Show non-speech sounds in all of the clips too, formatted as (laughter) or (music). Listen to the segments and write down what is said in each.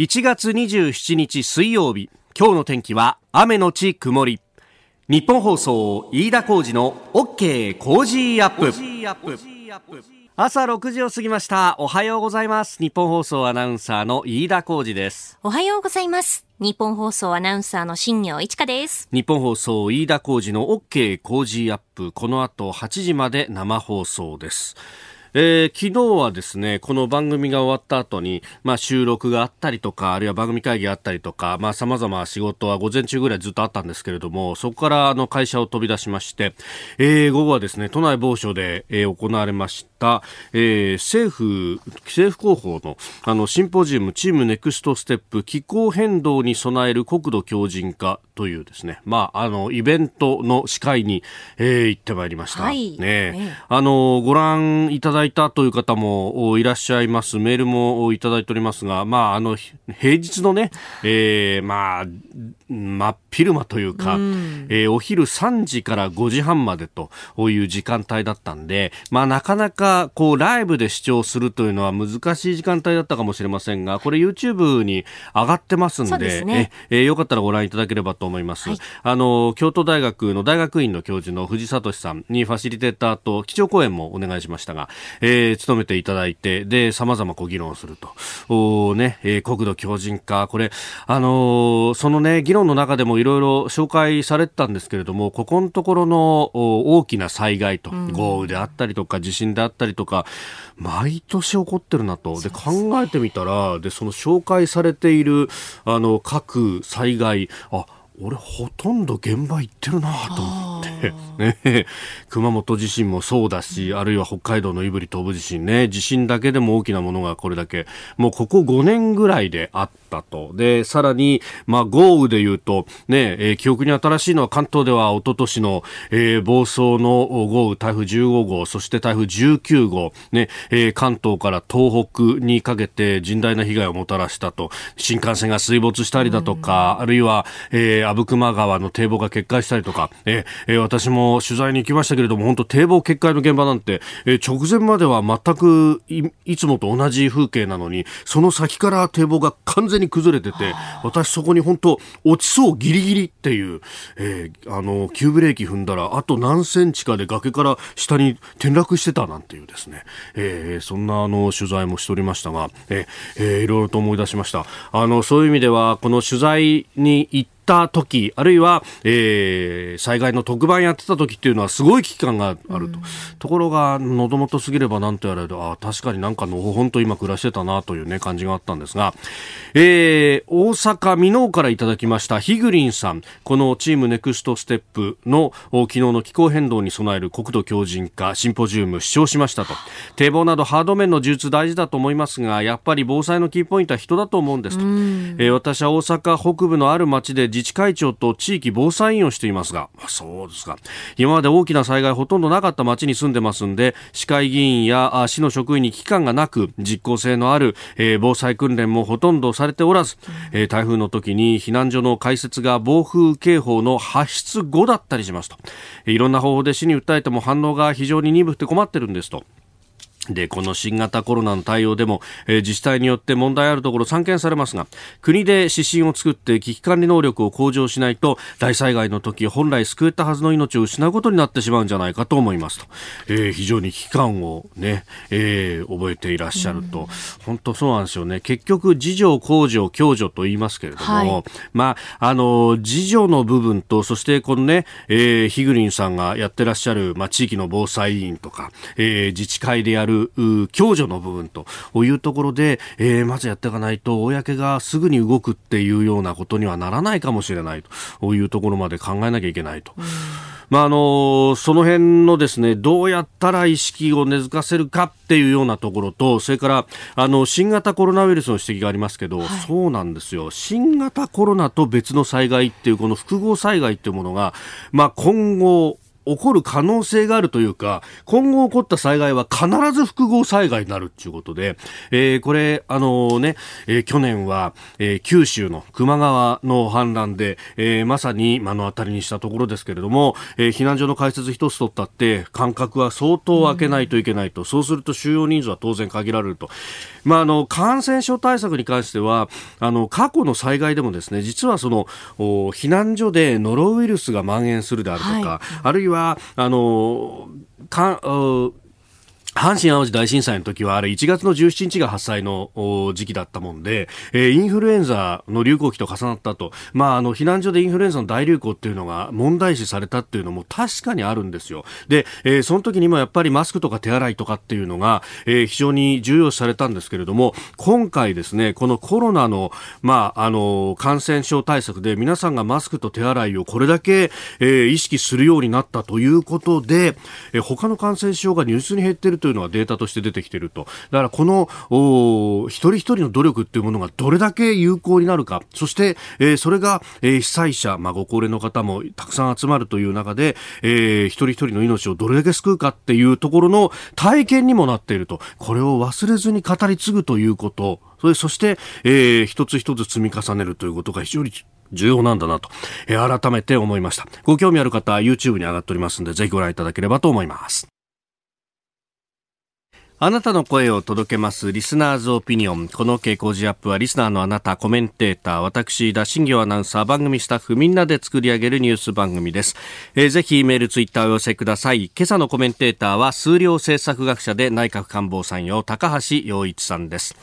1月27日水曜日。今日の天気は雨のち曇り。日本放送飯田浩二の OK 工事アップ。朝6時を過ぎました。おはようございます。日本放送アナウンサーの飯田浩二です。おはようございます。日本放送アナウンサーの新業一華です。日本放送飯田浩二の OK 工事アップ。この後8時まで生放送ですえー、昨日はですね、この番組が終わった後に、まあ収録があったりとか、あるいは番組会議があったりとか、まあ様々仕事は午前中ぐらいずっとあったんですけれども、そこからあの会社を飛び出しまして、えー、午後はですね、都内某所で、えー、行われました、えー、政府、政府広報のあのシンポジウムチームネクストステップ気候変動に備える国土強靭化というですね、まあ、あの、イベントの司会に、えー、行ってまいりました。はい。ね、あの、ご覧いただいたという方もいらっしゃいます。メールもいただいておりますが、まあ、あの、平日のね、えー、まあ、真っ昼間というか、うえー、お昼3時から5時半までという時間帯だったんで、まあ、なかなか、こう、ライブで視聴するというのは難しい時間帯だったかもしれませんが、これ YouTube に上がってますんで、でね、えー、よかったらご覧いただければと思います、はい、あの京都大学の大学院の教授の藤聡さんにファシリテーターと基調講演もお願いしましたが、えー、務めていただいてで様々こう議論すると。おね、えー、国土強靭化これあのー、そのね議論の中でもいろいろ紹介されてたんですけれどもここのところの大きな災害と、豪雨であったりとか地震であったりとか毎年起こってるなと。で考えてみたらでその紹介されているあの各災害あ俺ほとんど現場行ってるなと思って、(laughs) ね、熊本地震もそうだし、あるいは北海道の胆振東部地震ね、地震だけでも大きなものがこれだけ、もうここ5年ぐらいであったと。で、さらに、まあ豪雨で言うと、ね、えー、記憶に新しいのは関東では一昨年の、えー、暴走の豪雨台風15号、そして台風19号、ね、えー、関東から東北にかけて甚大な被害をもたらしたと。新幹線が水没したりだとか、あるいは、えー、阿武隈川の堤防が決壊したりとか、えー、私も取材に行きましたけれども、本当堤防決壊の現場なんて、えー、直前までは全くいつもと同じ風景なのに、その先から堤防が完全に崩れてて、私そこに本当落ちそうギリギリっていう、えー、あの、急ブレーキ踏んだら、あと何センチかで崖から下に転落してたなんていうですね、えー、そんなあの、取材もしておりましたが、えー、えー、いろいろと思い出しました。あの、そういう意味では、この取材に行ってった時、あるいは、えー、災害の特番やってた時っていうのはすごい危機感があると。ところが、喉元すぎればなんとやられるあ確かになんかのほほんと今暮らしてたなというね、感じがあったんですが、えー、大阪箕面からいただきましたヒグリンさん、このチームネクストステップの昨日の気候変動に備える国土強靭化シンポジウム視聴しましたと。堤防などハード面の充実大事だと思いますが、やっぱり防災のキーポイントは人だと思うんですと。えー、私は大阪北部のある町で自治会長と地域防災委員をしていますが、あ、そうですか。今まで大きな災害ほとんどなかった町に住んでますんで、市会議員や市の職員に危機感がなく、実効性のある、えー、防災訓練もほとんどされておらず、えー、台風の時に避難所の開設が暴風警報の発出後だったりしますと。いろんな方法で市に訴えても反応が非常に鈍くて困ってるんですと。で、この新型コロナの対応でも、えー、自治体によって問題あるところ散見されますが、国で指針を作って危機管理能力を向上しないと、大災害の時、本来救えたはずの命を失うことになってしまうんじゃないかと思いますと。えー、非常に危機感をね、えー、覚えていらっしゃると。本当そうなんですよね。結局、自助、公助、共助と言いますけれども、はい、まあ、あの、自助の部分と、そしてこのね、えー、ヒグリンさんがやってらっしゃる、まあ、地域の防災委員とか、えー、自治会でやる共助の部分というところで、えー、まずやっていかないと、公がすぐに動くっていうようなことにはならないかもしれないというところまで考えなきゃいけないと。まあ、あの、その辺のですね、どうやったら意識を根付かせるかっていうようなところと、それから、あの、新型コロナウイルスの指摘がありますけど、はい、そうなんですよ。新型コロナと別の災害っていう、この複合災害っていうものが、まあ、今後、起こる可能性があるというか、今後起こった災害は必ず複合災害になるということで、えー、これ、あのね、えー、去年は、えー、九州の球磨川の氾濫で、えー、まさに目の当たりにしたところですけれども、えー、避難所の開設一つ取ったって、間隔は相当空けないといけないと、うん、そうすると収容人数は当然限られると。まあ、あの、感染症対策に関しては、あの、過去の災害でもですね、実はその、避難所でノロウイルスが蔓延するであるとか、はい、あるいは、は、あの、かう阪神・淡路大震災の時はあれ1月の17日が発災の時期だったもんで、えー、インフルエンザの流行期と重なったと、まあ、あの避難所でインフルエンザの大流行っていうのが問題視されたっていうのも確かにあるんですよ。で、えー、その時にもやっぱりマスクとか手洗いとかっていうのが、えー、非常に重要視されたんですけれども、今回ですね、このコロナの、まあ、あの感染症対策で皆さんがマスクと手洗いをこれだけ、えー、意識するようになったということで、えー、他の感染症が入手に減っているというというのはデータとして出てきていると。だからこの一人一人の努力っていうものがどれだけ有効になるか、そして、えー、それが、えー、被災者、まあ、ご高齢の方もたくさん集まるという中で、えー、一人一人の命をどれだけ救うかっていうところの体験にもなっていると。これを忘れずに語り継ぐということ、それそして、えー、一つ一つ積み重ねるということが非常に重要なんだなと、えー、改めて思いました。ご興味ある方は YouTube に上がっておりますので、ぜひご覧いただければと思います。あなたの声を届けますリスナーズオピニオン。この傾向時アップはリスナーのあなた、コメンテーター、私、田新行アナウンサー、番組スタッフみんなで作り上げるニュース番組です。えー、ぜひメール、ツイッターをお寄せください。今朝のコメンテーターは数量政策学者で内閣官房参与、高橋洋一さんです。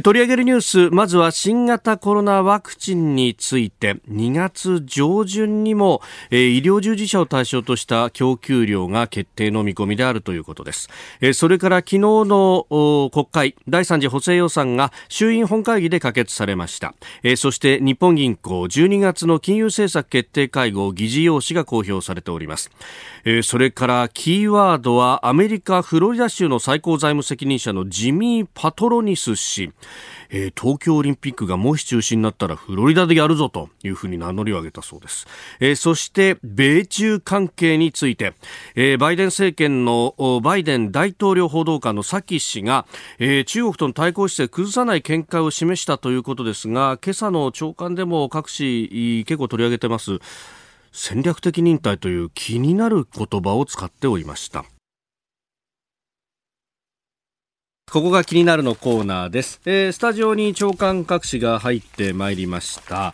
取り上げるニュースまずは新型コロナワクチンについて。2月上旬にも医療従事者を対象とした供給量が決定の見込みであるということです。それから昨日の国会第3次補正予算が衆院本会議で可決されました。そして日本銀行12月の金融政策決定会合議事要旨が公表されております。それからキーワードはアメリカフロリダ州の最高財務責任者のジミー・パトロニス氏。えー、東京オリンピックがもし中止になったらフロリダでやるぞというふうに名乗りを上げたそうです、えー、そして米中関係について、えー、バイデン政権のバイデン大統領報道官のサキ氏が、え、中国との対抗姿勢を崩さない見解を示したということですが今朝の朝刊でも各紙結構取り上げてます。戦略的忍耐という気になる言葉を使っておりました。ここが気になるのコーナーです。えー、スタジオに長官各紙が入ってまいりました。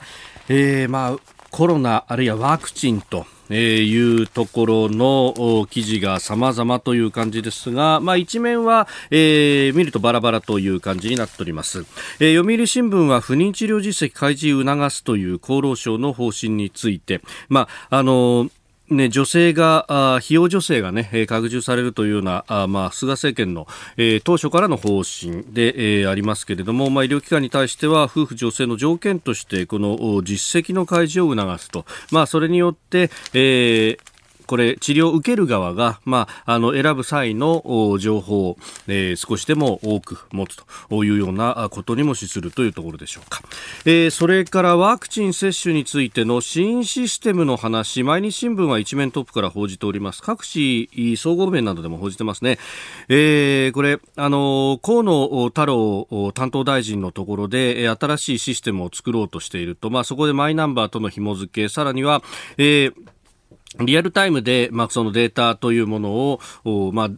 えー、まあ、コロナあるいはワクチンとえいうところの記事が様々という感じですが、まあ、一面は、えー、見るとバラバラという感じになっております、えー、読売新聞は不妊治療実績開示促すという厚労省の方針について、まあ、あのね、女性が、費用助成がね、拡充されるというような、あまあ、菅政権の、えー、当初からの方針で、えー、ありますけれども、まあ、医療機関に対しては、夫婦女性の条件として、この実績の開示を促すと。まあ、それによって、えー、これ治療を受ける側が、まあ、あの選ぶ際の情報を、えー、少しでも多く持つというようなことにも資するというところでしょうか、えー、それからワクチン接種についての新システムの話。毎日新聞は一面トップから報じております。各紙総合面などでも報じてますね、えー、これあの河野太郎担当大臣のところで新しいシステムを作ろうとしていると、まあ、そこでマイナンバーとの紐付け。さらには、えーリアルタイムで、まあ、そのデータというものを、まあ、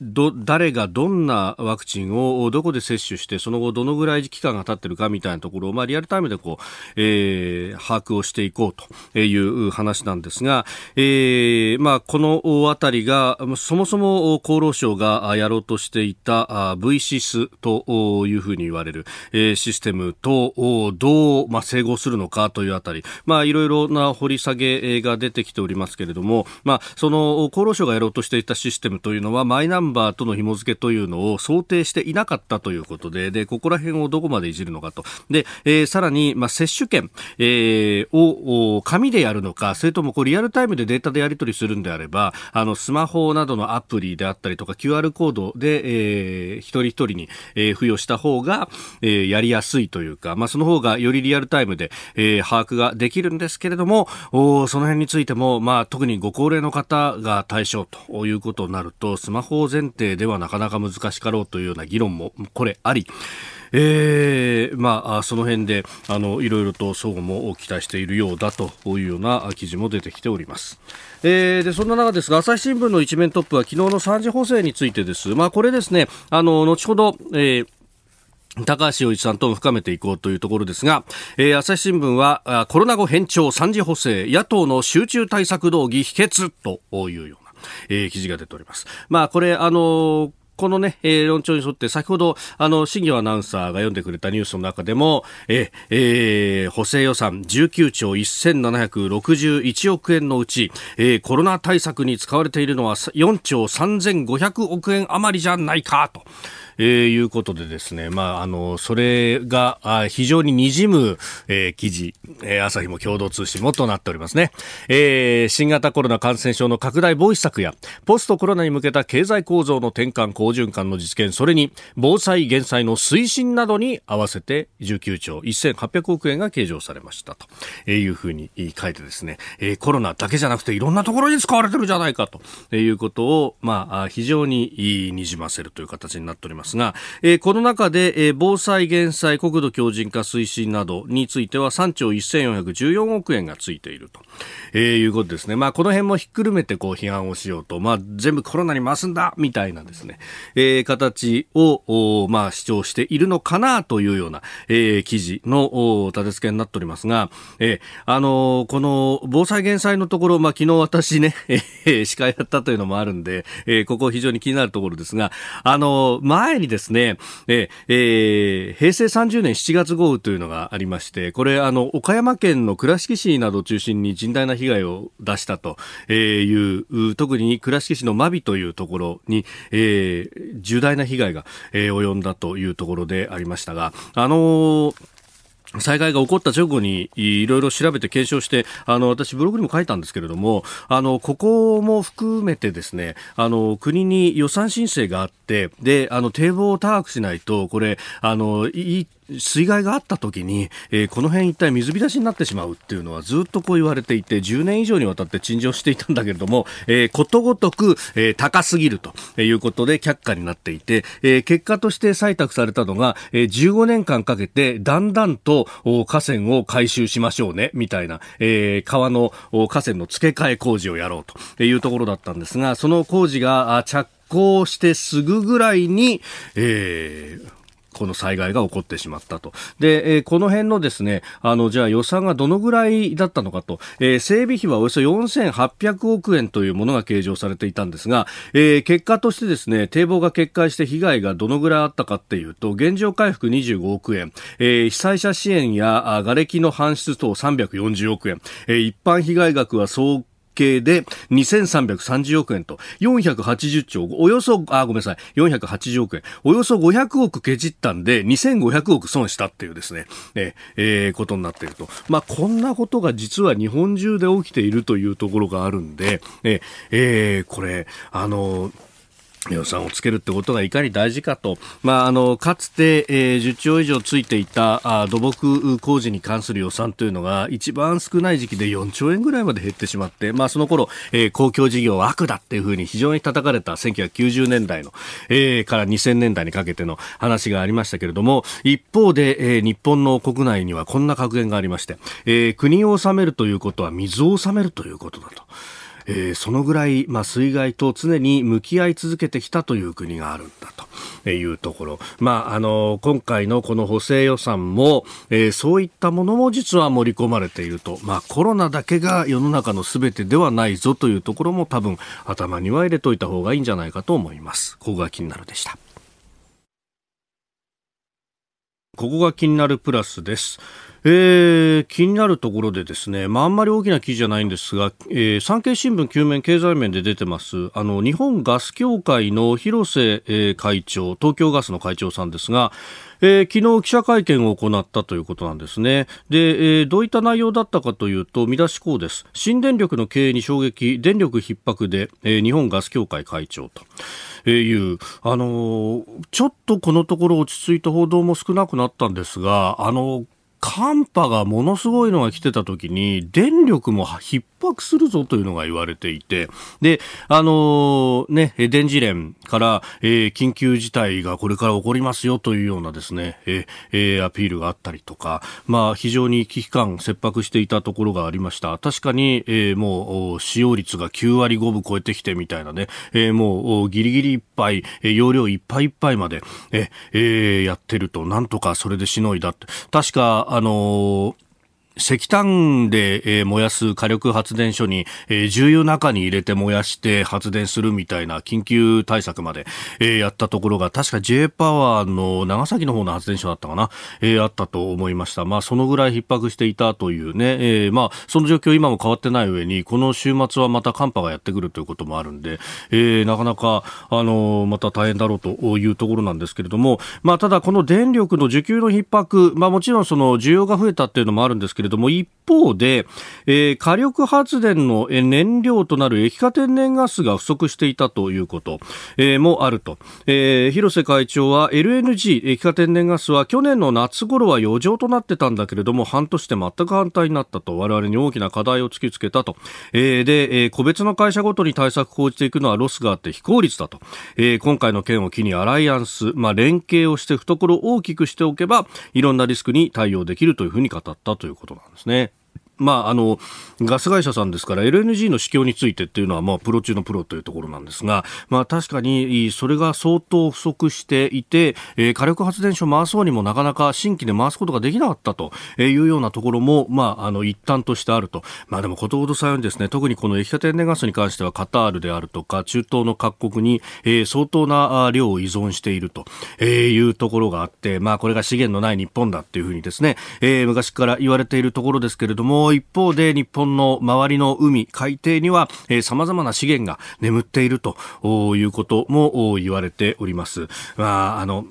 ど誰がどんなワクチンをどこで接種してその後どのぐらい期間が経ってるかみたいなところを、まあ、リアルタイムでこう、えー、把握をしていこうという話なんですが、えーまあ、このあたりがそもそも厚労省がやろうとしていた V シスというふうに言われる、えー、システムとどう、まあ、整合するのかというあたり、まあ、いろいろな掘り下げが出てきておりますけれども、まあ、その厚労省がやろうとしていたシステムというのはマイナンンバーとの紐付けというのを想定していなかったということで、で、ここら辺をどこまでいじるのかと。で、えー、さらに、まあ、接種券、えー、を、紙でやるのか、それともこうリアルタイムでデータでやり取りするんであれば、あの、スマホなどのアプリであったりとか、QR コードで、えー、一人一人に、えー、付与した方が、えー、やりやすいというか、まあ、その方がよりリアルタイムで、えー、把握ができるんですけれども、おその辺についても、まあ、特にご高齢の方が対象ということになると、スマホを全前提ではなかなか難しかろうというような議論も、これあり、えー、まあ、その辺で、あの、いろいろと相互も期待しているようだというような記事も出てきております。えー、で、そんな中ですが、朝日新聞の一面トップは昨日の3次補正についてです。まあ、これですね、あの、後ほど、えー高橋洋一さんとも深めていこうというところですが、えー、朝日新聞はコロナ後変調3次補正野党の集中対策動議秘訣というような、えー、記事が出ております。まあこれあのーこのね、えー、論調に沿って、先ほど、あの、新業アナウンサーが読んでくれたニュースの中でも、ええー、補正予算19兆1761億円のうち、えー、コロナ対策に使われているのは4兆3500億円余りじゃないか、と。えー、いうことでですね、まあ、あの、それが、あ非常に滲む、えー、記事、えー、朝日も共同通信もとなっておりますね。えー、新型コロナ感染症の拡大防止策や、ポストコロナに向けた経済構造の転換、好循環の実現、それに、防災減災の推進などに合わせて19兆1800億円が計上されましたと、えー、いうふうに書いてですね、えー、コロナだけじゃなくていろんなところに使われてるじゃないかとえいうことを、まあ、非常ににじませるという形になっております。ますが、えー、この中で、えー、防災減災国土強靭化推進などについては3兆1414億円がついていると、えー、いうことですね。まあ、この辺もひっくるめてこう批判をしようと、まあ、全部コロナに回すんだみたいなですね、えー、形を、まあ、主張しているのかなというような、えー、記事の立て付けになっておりますが、えー、あのー、この防災減災のところ、まあ、昨日私ね、(laughs) え、司会やったというのもあるんで、えー、ここ非常に気になるところですが、あのー、前にですね、えー、平成30年7月豪雨というのがありまして、これ、あの、岡山県の倉敷市などを中心に甚大な被害を出したという、特に倉敷市の真備というところに、えー、重大な被害が、え、及んだというところでありましたが、あのー災害が起こった直後にいろいろ調べて検証して、あの、私ブログにも書いたんですけれども、あの、ここも含めてですね、あの、国に予算申請があって、で、あの、堤防を高くしないと、これ、あの、いい水害があった時に、えー、この辺一体水浸しになってしまうっていうのはずっとこう言われていて、10年以上にわたって陳情していたんだけれども、えー、ことごとく、えー、高すぎるということで却下になっていて、えー、結果として採択されたのが、えー、15年間かけてだんだんと河川を改修しましょうね、みたいな、えー、川の河川の付け替え工事をやろうというところだったんですが、その工事が着工してすぐぐらいに、えー、この災害が起こってしまったと。で、えー、この辺のですね、あの、じゃあ予算がどのぐらいだったのかと、えー、整備費はおよそ4800億円というものが計上されていたんですが、えー、結果としてですね、堤防が決壊して被害がどのぐらいあったかっていうと、現状回復25億円、えー、被災者支援や瓦礫の搬出等340億円、えー、一般被害額は総計で2330億円と480兆、およそ、あ、ごめんなさい、480億円、およそ500億けじったんで2500億損したっていうですね、ええー、ことになっていると。まあ、こんなことが実は日本中で起きているというところがあるんで、ええー、これ、あの、予算をつけるってことがいかに大事かと、まあ、あのかつて、えー、10兆以上ついていたあ土木工事に関する予算というのが一番少ない時期で4兆円ぐらいまで減ってしまって、まあ、その頃、えー、公共事業は悪だっていうふうに非常に叩かれた1990年代の、えー、から2000年代にかけての話がありましたけれども一方で、えー、日本の国内にはこんな格言がありまして、えー、国を治めるということは水を治めるということだと。えー、そのぐらい、まあ、水害と常に向き合い続けてきたという国があるんだというところ、まあ、あの今回のこの補正予算も、えー、そういったものも実は盛り込まれていると、まあ、コロナだけが世の中のすべてではないぞというところも多分頭には入れといた方がいいんじゃないかと思います。ここが気になるでした。ここが気になるプラスです。えー、気になるところでですね、まあ、あんまり大きな記事じゃないんですが、えー、産経新聞9面経済面で出てます、あの、日本ガス協会の広瀬、えー、会長、東京ガスの会長さんですが、えー、昨日記者会見を行ったということなんですね。で、えー、どういった内容だったかというと、見出しこうです。新電力の経営に衝撃、電力逼迫で、えー、日本ガス協会会長と。いう、あのちょっとこのところ落ち着いた報道も少なくなったんですが、あの寒波がものすごいのが来てた時に、電力も逼迫するぞというのが言われていて、で、あのー、ね、電磁連から、えー、緊急事態がこれから起こりますよというようなですね、えー、アピールがあったりとか、まあ、非常に危機感、切迫していたところがありました。確かに、えー、もう、使用率が9割5分超えてきてみたいなね、えー、もう、ギリギリいっぱい、容量いっぱいいっぱいまで、えー、やってると、なんとかそれでしのいだって。確か、あのー石炭で、え、燃やす火力発電所に、え、重油中に入れて燃やして発電するみたいな緊急対策まで、え、やったところが、確か J パワーの長崎の方の発電所だったかな、え、あったと思いました。まあ、そのぐらい逼迫していたというね、え、まあ、その状況今も変わってない上に、この週末はまた寒波がやってくるということもあるんで、え、なかなか、あの、また大変だろうというところなんですけれども、まあ、ただこの電力の需給の逼迫、まあ、もちろんその需要が増えたっていうのもあるんですけれどれども、一方で、えー、火力発電の燃料となる液化天然ガスが不足していたということ、えー、もあると。えー、広瀬会長は LNG、液化天然ガスは去年の夏頃は余剰となってたんだけれども、半年で全く反対になったと、我々に大きな課題を突きつけたと。えー、で、えー、個別の会社ごとに対策を講じていくのはロスがあって非効率だと。えー、今回の件を機にアライアンス、まあ、連携をして懐を大きくしておけば、いろんなリスクに対応できるというふうに語ったということなんですね。まあ、あの、ガス会社さんですから LNG の市況についてっていうのは、まあ、プロ中のプロというところなんですが、まあ、確かにそれが相当不足していて、えー、火力発電所回そうにもなかなか新規で回すことができなかったというようなところも、まあ、あの、一端としてあると。まあ、でも、ことほどさようにですね、特にこの液化天然ガスに関してはカタールであるとか、中東の各国に、えー、相当な量を依存しているというところがあって、まあ、これが資源のない日本だっていうふうにですね、えー、昔から言われているところですけれども、一方で日本の周りの海、海底には、えー、様々な資源が眠っているということも言われております。まあ、あの、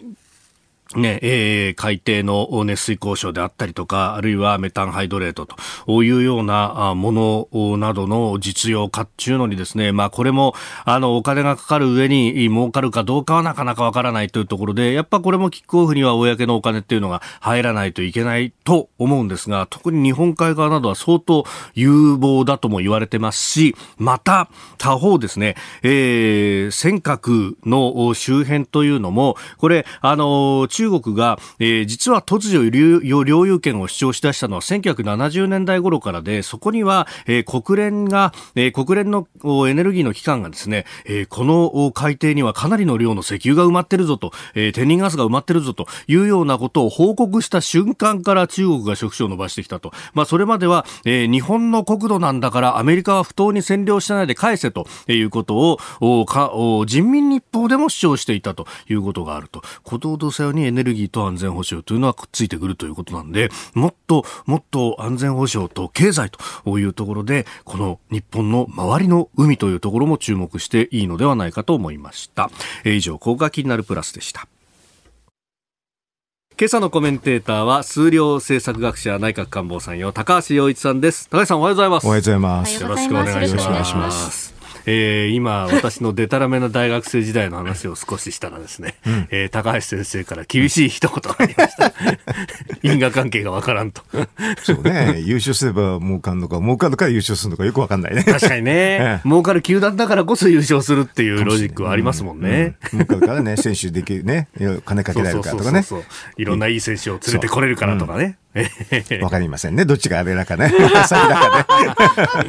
ね、えー、海底の熱水交渉であったりとか、あるいはメタンハイドレートというようなものなどの実用化っていうのにですね、まあこれも、あの、お金がかかる上に儲かるかどうかはなかなかわからないというところで、やっぱこれもキックオフには公のお金っていうのが入らないといけないと思うんですが、特に日本海側などは相当有望だとも言われてますし、また他方ですね、えー、尖閣の周辺というのも、これ、あの、中国が、えー、実は突如領有権を主張しだしたのは1970年代頃からで、そこには、えー、国連が、えー、国連のエネルギーの機関がですね、えー、この海底にはかなりの量の石油が埋まってるぞと、えー、天然ガスが埋まってるぞというようなことを報告した瞬間から中国が触手を伸ばしてきたと。まあ、それまでは、えー、日本の国土なんだからアメリカは不当に占領してないで返せということを、おかお人民日報でも主張していたということがあると。ことほどさよにエネルギーと安全保障というのはくっついてくるということなんで、もっともっと安全保障と経済というところで、この日本の周りの海というところも注目していいのではないかと思いました。え以上、高が気になるプラスでした。今朝のコメンテーターは数量政策学者内閣官房参与高橋洋一さんです。高橋さんおはようございます。おはようございます。よろしくお願いしますえー、今、私のデタラメな大学生時代の話を少ししたらですね、うん、えー、高橋先生から厳しい一言がありました。(laughs) 因果関係がわからんと。そうね、優勝すれば儲かんのか、儲かるから優勝するのかよくわかんないね。確かにね、(laughs) ええ、儲かる球団だからこそ優勝するっていうロジックはありますもんね。儲かるからね、選手できるね、金かけられるからとかね。そうそうそういろんないい選手を連れてこれるからとかね。わかりませんね。どっちがあれだかね。先だかね。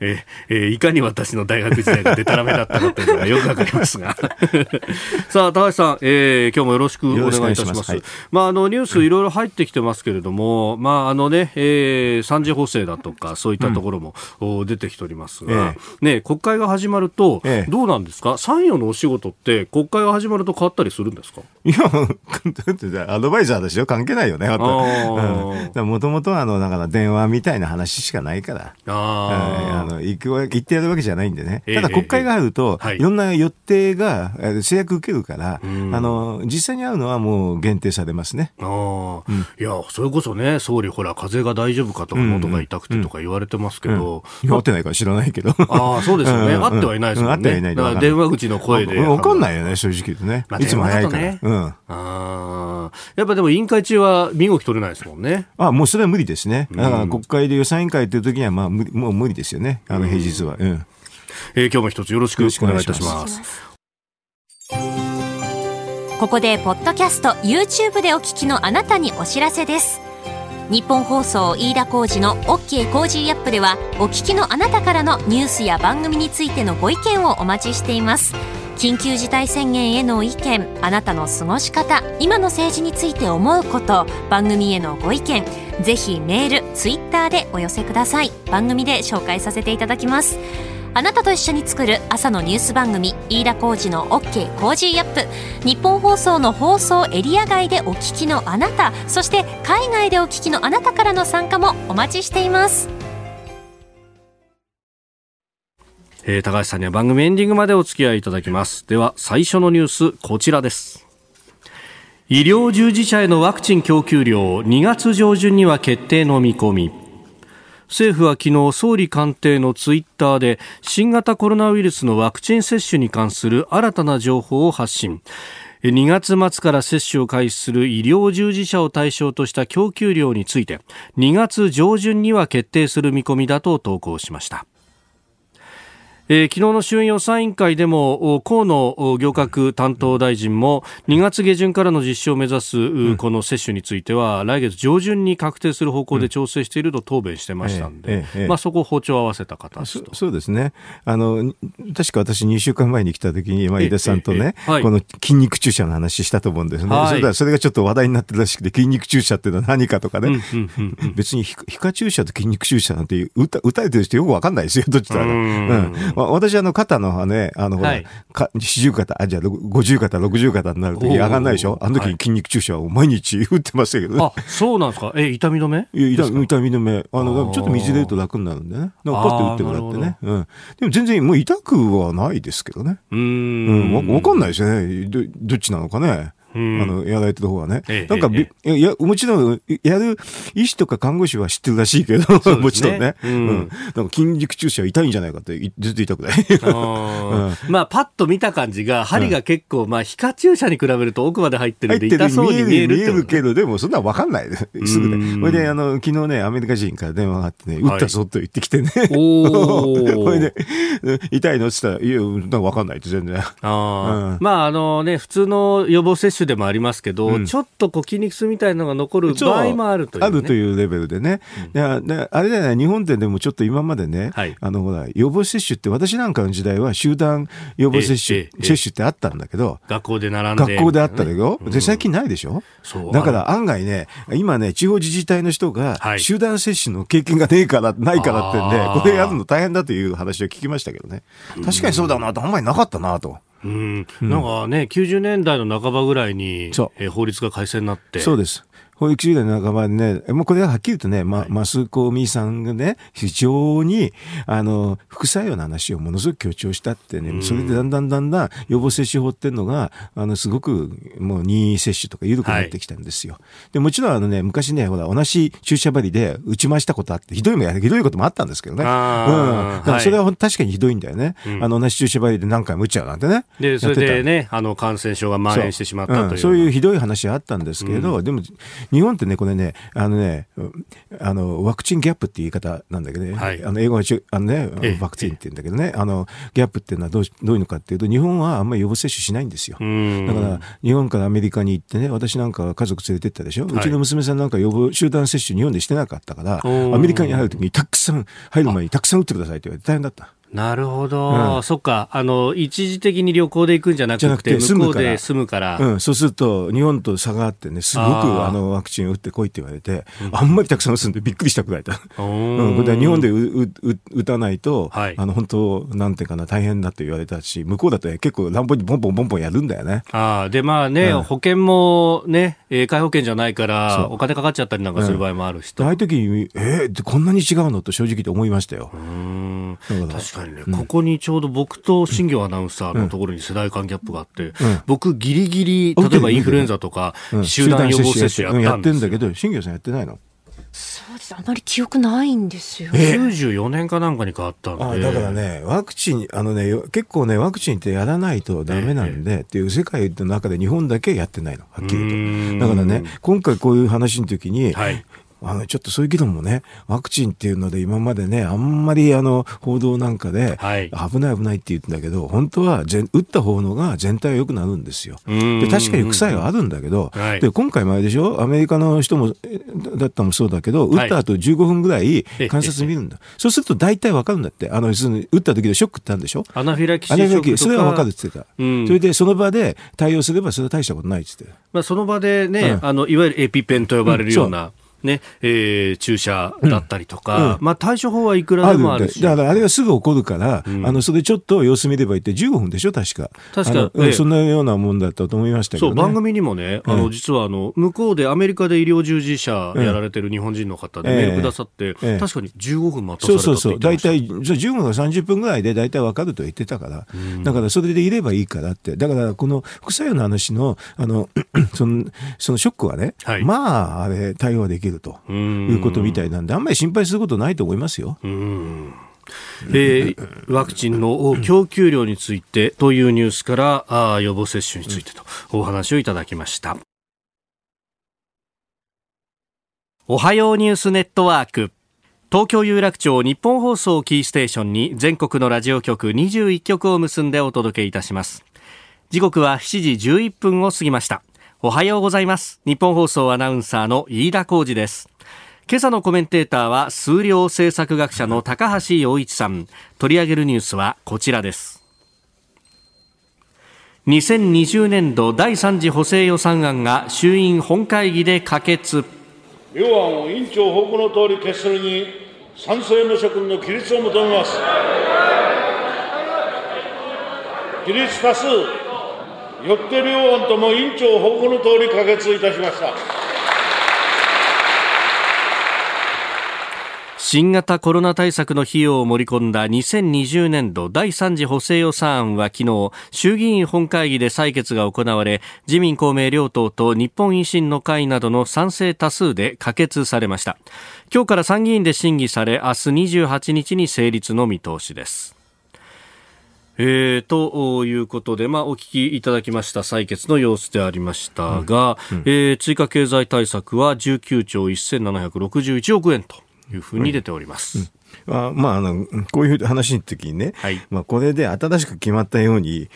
ええいかに私の大学時代がデタラメだったかというのがよくわかりますが。(laughs) さあ、高橋さん、えー、今日もよろしくお願いいたします。ますはい、まあ、あの、ニュースいろいろ入ってきてますけれども、まあ、あのね、えー、三次補正だとか、そういったところも、うん、出てきておりますが、えね、国会が始まると、えどうなんですか？参与のお仕事って、国会が始まると変わったりするんですか？いや、(laughs) アドバイザーですよ、関関係ないよね、あと。もともとあの、だから電話みたいな話しかないから。ああの行くわ行ってやるわけじゃないんでね、ええただ国会があると、いいろんな予定がえー制約受けるから、んあの実際に会うのはもう限定されますね。ああ、いや、それこそね、総理、ほら、風邪が大丈夫かとか、喉が痛くてとか言われてますけど、会ってないから知らないけど。ああ、そうですよね。うんうん会ってはいないですもんね。うん会ってはいないだから電話口の声で。わかんないよね、正直言うとね。まあいつも早いから。うん。ああ。やっぱでも委員会中は身動き取れないですもんね。あ、もうそれは無理ですね。だから国会で予算委員会という時には、まあ、無理もう無理ですよね。あの、平日は。うん。えー今日も一つよろしくお願いいたします。ここでポッドキャスト YouTube でお聞きのあなたにお知らせです日本放送飯田浩二の OK コージーアップではお聞きのあなたからのニュースや番組についてのご意見をお待ちしています緊急事態宣言への意見あなたの過ごし方今の政治について思うこと番組へのご意見ぜひメールツイッターでお寄せください。番組で紹介させていただきます。あなたと一緒に作る朝のニュース番組飯田浩二の OK コージーアップ。日本放送の放送エリア外でお聞きのあなたそして海外でお聞きのあなたからの参加もお待ちしています。えー高橋さんには番組エンディングまでお付き合いいただきます。では、最初のニュース、こちらです。医療従事者へのワクチン供給量、2月上旬には決定の見込み。政府は昨日総理官邸のツイッターで新型コロナウイルスのワクチン接種に関する新たな情報を発信2月末から接種を開始する医療従事者を対象とした供給量について2月上旬には決定する見込みだと投稿しましたえー昨日の衆院予算委員会でもお河野お行革担当大臣も2月下旬からの実施を目指す、うこの接種については来月上旬に確定する方向で調整していると答弁してましたんで、ええええまあ、そこを包丁を合わせた形と。そそうですね。あの、確か私2週間前に来た時に、まあ、ええ井田さんとね、ええはいこの筋肉注射の話したと思うんですね。はいそれでそれがちょっと話題になってるらしくて、筋肉注射っていうのは何かとかね。うんうんうんうん別に皮皮下注射と筋肉注射なんて打た打たれてる人よくわかんないですよ、どっちだか。ううんん。まあ、私、あの、肩のね、あの、ほら、はいか四十肩、あ、じゃあ、五十肩、六十肩になると上がんないでしょ？あの時はいに筋肉注射を毎日打ってましたけどね。あそうなんですか？え痛み止め？いや痛み止め。あの、ちょっと水入れると楽になるんでね。なんかパッと打ってもらってね。うん。でも全然もう痛くはないですけどね。うーうんわかんないですよね。ど、どっちなのかね。うんあの、やられてる方はね。ええなんかび、えいや、もちろん、やる医師とか看護師は知ってるらしいけど、ねもちろんね。ううんん。なんか筋肉注射痛いんじゃないかって、いずっと痛くない。あー (laughs) まあ、パッと見た感じが、針が結構、まあ、皮下注射に比べると奥まで入ってるんで、痛そうに見えるってことねけど、でもそんなわかんないです。すぐうんね。それで、あの、昨日ね、アメリカ人から電話があってね、打ったぞと言ってきてね。おー (laughs) これで、痛いの？って言ったら、いや、なんかわかんないって全然。あーうんまああのね普通の予防接種でもありますけど、うん。ちょっとこう筋肉痛みたいなのが残る場合もあるという、ね、あるというレベルでね。いやであれだよね、日本ってでもちょっと今までね、はい。あの、ほら、予防接種って、私なんかの時代は集団予防接種、接種ってあったんだけど、学校で並んで学校であったねけど、で、最近ないでしょ？だから案外ね、今ね、地方自治体の人がは、い。集団接種の経験がねえから、ないからってんでこれやるの大変だという話を聞きましたけどね。確かにそうだなと、あんまりなかったなと。うん、なんかね90年代の半ばぐらいにそう。えー法律が改正になって。そうです。保育士の仲間でね、もうこれははっきり言うとね、ま、マスコミさんがね、非常に、あの、副作用の話をものすごく強調したってね、それでだんだんだんだん予防接種法っていうのが、あの、すごく、もう任意接種とか緩くなってきたんですよ。で、もちろんあのね、昔ね、ほら、同じ注射針で打ち回したことあって、ひどいもや、ひどいこともあったんですけどね。うん。だからそれは確かにひどいんだよね。うんあの、同じ注射針で何回も打っちゃうなんてね。でそれでねあの感染症が蔓延してしまったというそう,、ん、そういうひどい話はあったんですけれど、でも日本ってねこれねあのねうんあのワクチンギャップって言い方なんだけどね、はい。あの英語はあのねええ。ワクチンって言うんだけどね、あのギャップっていうのはどうしどういうのかっていうと日本はあんまり予防接種しないんですよ。うん。だから日本からアメリカに行ってね私なんかは家族連れてったでしょ、はい。うちの娘さんなんか予防集団接種日本でしてなかったからアメリカに入る時にたくさん入る前にたくさん打ってくださいって言われて大変だった。なるほど、うん、そっか。あの、一時的に旅行で行くんじゃなくて、向こうで住むから、うん、そうすると、日本と差があってね、すごくあのワクチン打ってこいって言われて、あんまりたくさん打つんでびっくりしたくらいだ、うん、これ日本でうう打たないと、はい、あの本当、なんていうかな、大変だって言われたし、向こうだと、ね、結構、乱暴にボンボンボンボンやるんだよね。あでまあね、うん、保険もね、えー、皆保険じゃないから、お金かかっちゃったりなんかする場合もあるし、ああいう時に、えー、こんなに違うの？と正直と思いましたよ。うん。確かにね、ここにちょうど僕と新業アナウンサーのところに世代間ギャップがあって、僕、ぎりぎり、例えばインフルエンザとか、集団予防接種やったんですよ。やってんだけど、新業さんやってないの？そうです。あまり記憶ないんですよ。94年かなんかに変わったんで。あだからね、ワクチン、あのね、結構ね、ワクチンってやらないとダメなんで、えっていう世界の中で日本だけやってないの、はっきりと。だからね、今回こういう話の時に、はい、あの、ちょっとそういう議論もね、ワクチンっていうので今までね、あんまりあの、報道なんかで、危ない危ないって言ってんだけど、本当は打った方のが全体は良くなるんですよ。で、確かに副作用あるんだけど、はい、で、今回前でしょ？アメリカの人も、だったもそうだけど、打った後15分ぐらい観察見るんだ。そうすると大体わかるんだって。あの、打った時でショックってあるんでしょ？アナフィラキシーショックそれはわかるって言ってた。うん、それでその場で対応すればそれは大したことないって言って。まあ、その場でね、うん、あの、いわゆるエピペンと呼ばれるような、ねえー、注射だったりとか、うん、まあ、対処法はいくらでもあるし。だからあれはすぐ起こるから、うん、あのそれちょっと様子見ればいいって15分でしょ？確か。確か、ええ、そんなようなもんだったと思いましたけど、ね、そう番組にもねあの、実はあの向こうでアメリカで医療従事者やられてる日本人の方でメールくださって、確かに15分待たされたそうそうそう。大体15分か30分ぐらいで大体わかると言ってたから、だからそれでいればいいからって。だからこの副作用の話のあの (clears throat) そのそのショックはね、はい、まああれ対応できると。うんいうことみたいなんで、あんまり心配することないと思いますよ。うんえー、ワクチンの供給量についてというニュースからあ予防接種についてとお話をいただきました。おはようニュースネットワーク東京有楽町日本放送キーステーションに全国のラジオ局21局を結んでお届けいたします時刻は7時11分を過ぎましたおはようございます。日本放送アナウンサーの飯田浩二です。今朝のコメンテーターは数量政策学者の高橋洋一さん。取り上げるニュースはこちらです。2020年度第3次補正予算案が衆院本会議で可決。両案を委員長報告の通り決するに賛成の諸君の起立を求めます。起立多数。よって両案とも委員長報告の通り可決いたしました新型コロナ対策の費用を盛り込んだ2020年度第3次補正予算案は昨日、衆議院本会議で採決が行われ、自民公明両党と日本維新の会などの賛成多数で可決されました。今日から参議院で審議され、明日28日に成立の見通しです。えー、ということで、まあ、お聞きいただきました採決の様子でありましたが、うん。うん、えー、追加経済対策は19兆1761億円というふうに出ております。うん。あまあ、あの、こういう話の時にね、はい、まあ、これで新しく決まったように、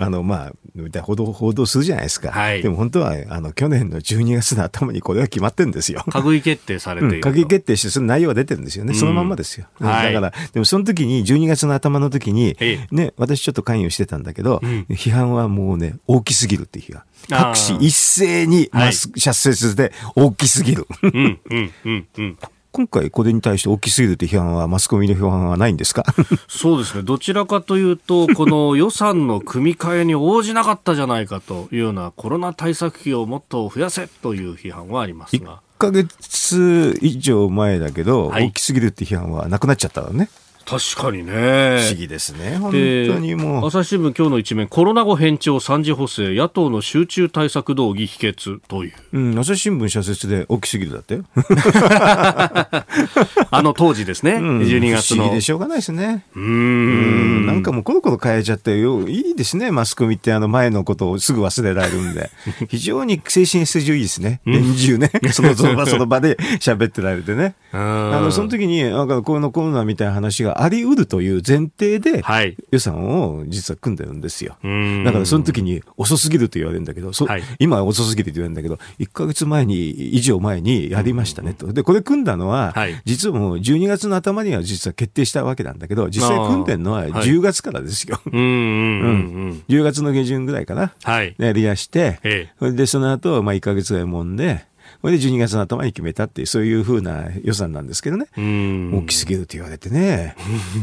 あの、まあ、報道、報道するじゃないですか。はい、でも本当は、あの、去年の12月の頭にこれは決まってるんですよ。閣議決定されている、うん、閣議決定して、その内容が出てるんですよね。そのまんまですよ。うん、だから、でもその時に、12月の頭の時に、ね、私ちょっと関与してたんだけど、うん、批判はもうね、大きすぎるっていう批判。各紙一斉に、まあ、社説で大きすぎる。うん、うん、うん、うん。今回これに対して大きすぎるという批判はマスコミの批判はないんですか？(laughs) そうですね。どちらかというと、この予算の組み替えに応じなかったじゃないかというようなコロナ対策費をもっと増やせという批判はありますが。1ヶ月以上前だけど、大きすぎるって批判はなくなっちゃったのね。確かにね。不思議ですね。本当にもう。朝日新聞今日の一面、コロナ後返調3次補正、野党の集中対策動議否決という。うん、朝日新聞社説で大きすぎるだって (laughs) あの当時ですね、うん、12月の。不思議でしょうがないですね。うん。なんかもうコロコロ変えちゃってよ、いいですね、マスコミってあの前のことをすぐ忘れられるんで。(laughs) 非常に精神性上いいですね。年中ね。そ (laughs) のその場その場で喋ってられてね。あの、その時に、なんかこのコロナみたいな話ががあり得るという前提で、はい。予算を実は組んでるんですよ。うんだからその時に遅すぎると言われるんだけど、そはい今は遅すぎると言われるんだけど、1ヶ月前に、以上前にやりましたねと。で、これ組んだのは、はい実はもう12月の頭には実は決定したわけなんだけど、実際組んでるのははい10月からですよ。うんうんうんうん。10月の下旬ぐらいかな。はい。やり出して、ええそれでその後、まあ1ヶ月ぐらいもんで、それで12月の頭に決めたっていう、そういうふうな予算なんですけどね。うん。大きすぎると言われてね。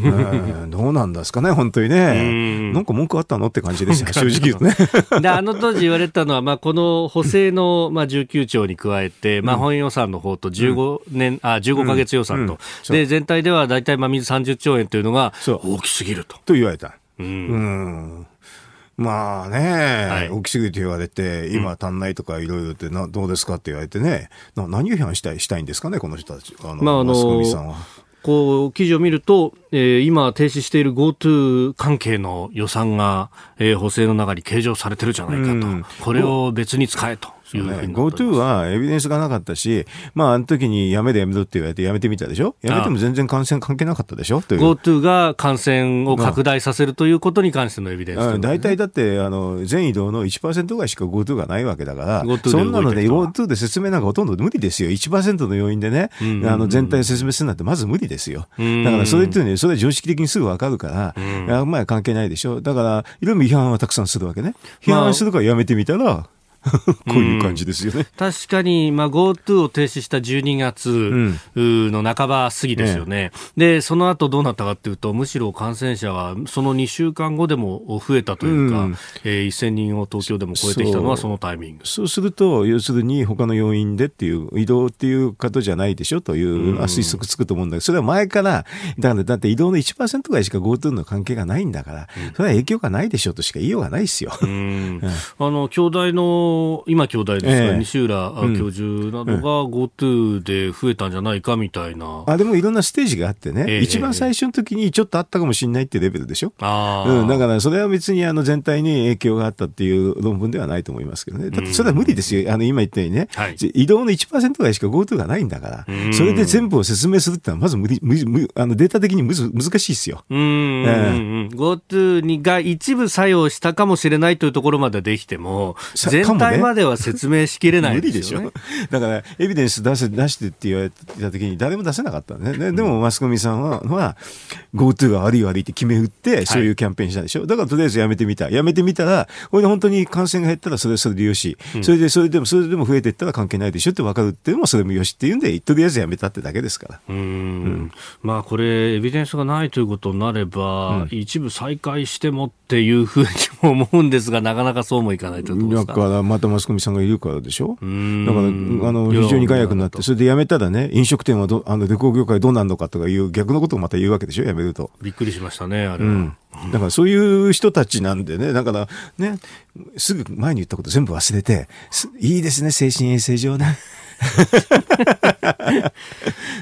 うんどうなんですかね、本当にね。なんか文句あったのって感じですよ、(laughs) 正直言うとね。で、あの当時言われたのは、まあ、この補正の、まあ、19兆に加えて、まあ、本予算の方と15年、あ、15ヶ月予算と。で、全体では大体、まあ、水30兆円というのが大きすぎると。と言われた。うん。うん。まあね、はい大きすぎると言われて、今足んないとかいろいろってな、どうですかって言われてね、な何を批判したいしたいんですかね、この人たち。あの、まああのマスコミさんは。こう、記事を見ると、えー今停止している GoTo 関係の予算が、えー補正の中に計上されてるじゃないかと。うんこれを別に使えというふ GoTo はエビデンスがなかったし、まあ、あの時にやめろやめろって言われてやめてみたでしょ？やめても全然感染関係なかったでしょ？という。GoTo が感染を拡大させるということに関してのエビデンスね。大体だって、あの、全移動の1%ぐらいしか GoTo がないわけだから、そんなので GoTo で説明なんかほとんど無理ですよ。1%の要因でね、んうん。あの、全体を説明するなんてまず無理ですよ。ん。だからそれっていうのは、それは常識的にすぐわかるから、いやまあ関係ないでしょ。だから、いろいろ批判はたくさんするわけね。批判するからやめてみたら、(laughs) こういう感じですよね。確かに、まあ、GoTo を停止した12月の半ば過ぎですよね、でその後どうなったかというと、むしろ感染者はその2週間後でも増えたというか、うん。えー1000人を東京でも超えてきたのはそのタイミング。そうすると、要するに他の要因でっていう、移動っていうことじゃないでしょという推測つくと思うんだけど、それは前から、だからだって移動の1%ぐらいしか GoTo の関係がないんだから、それは影響がないでしょとしか言いようがないですよ。うん。(laughs) あの兄弟の今、兄弟ですが、ええ。西浦教授などが GoTo で増えたんじゃないかみたいな。あ、でもいろんなステージがあってね、ええ。一番最初の時にちょっとあったかもしれないってレベルでしょ。あーうん、だからそれは別にあの全体に影響があったっていう論文ではないと思いますけどね。だってそれは無理ですよ。あの今言ったようにね、はい。移動の1%ぐらいしか GoTo がないんだからう、ん。それで全部を説明するってのはまず無理、無理無あのデータ的にむず難しいですよ。うんうんうんうん、GoTo にが一部作用したかもしれないというところまでできても、全さかもね体までは説明しきれない無理ですしょ。だから、エビデンス出せ、出してって言われた時に誰も出せなかったね。ででも、マスコミさんは、は GoTo が悪い悪いって決め打って、そういうキャンペーンしたでしょ。だから、とりあえずやめてみた。やめてみたら、これで本当に感染が減ったら、それはそれでよし。それで、それでも、それでも増えていったら関係ないでしょって分かるっていうのも、それもよしっていうんで、とりあえずやめたってだけですから。うんまあこれ、エビデンスがないということになれば、一部再開してもっていうふうにも思うんですが、なかなかそうもいかないというですか？だから、またマスコミさんがいるからでしょ？んだから、あの、非常に害悪になって、それでやめたらね、飲食店はど、あの、旅行業界どうなるのかとかいう逆のことをまた言うわけでしょ、やめると。びっくりしましたね、あれは。うん。だからそういう人たちなんでね、だからね、すぐ前に言ったこと全部忘れて、すいいですね、精神衛生上ね。(laughs)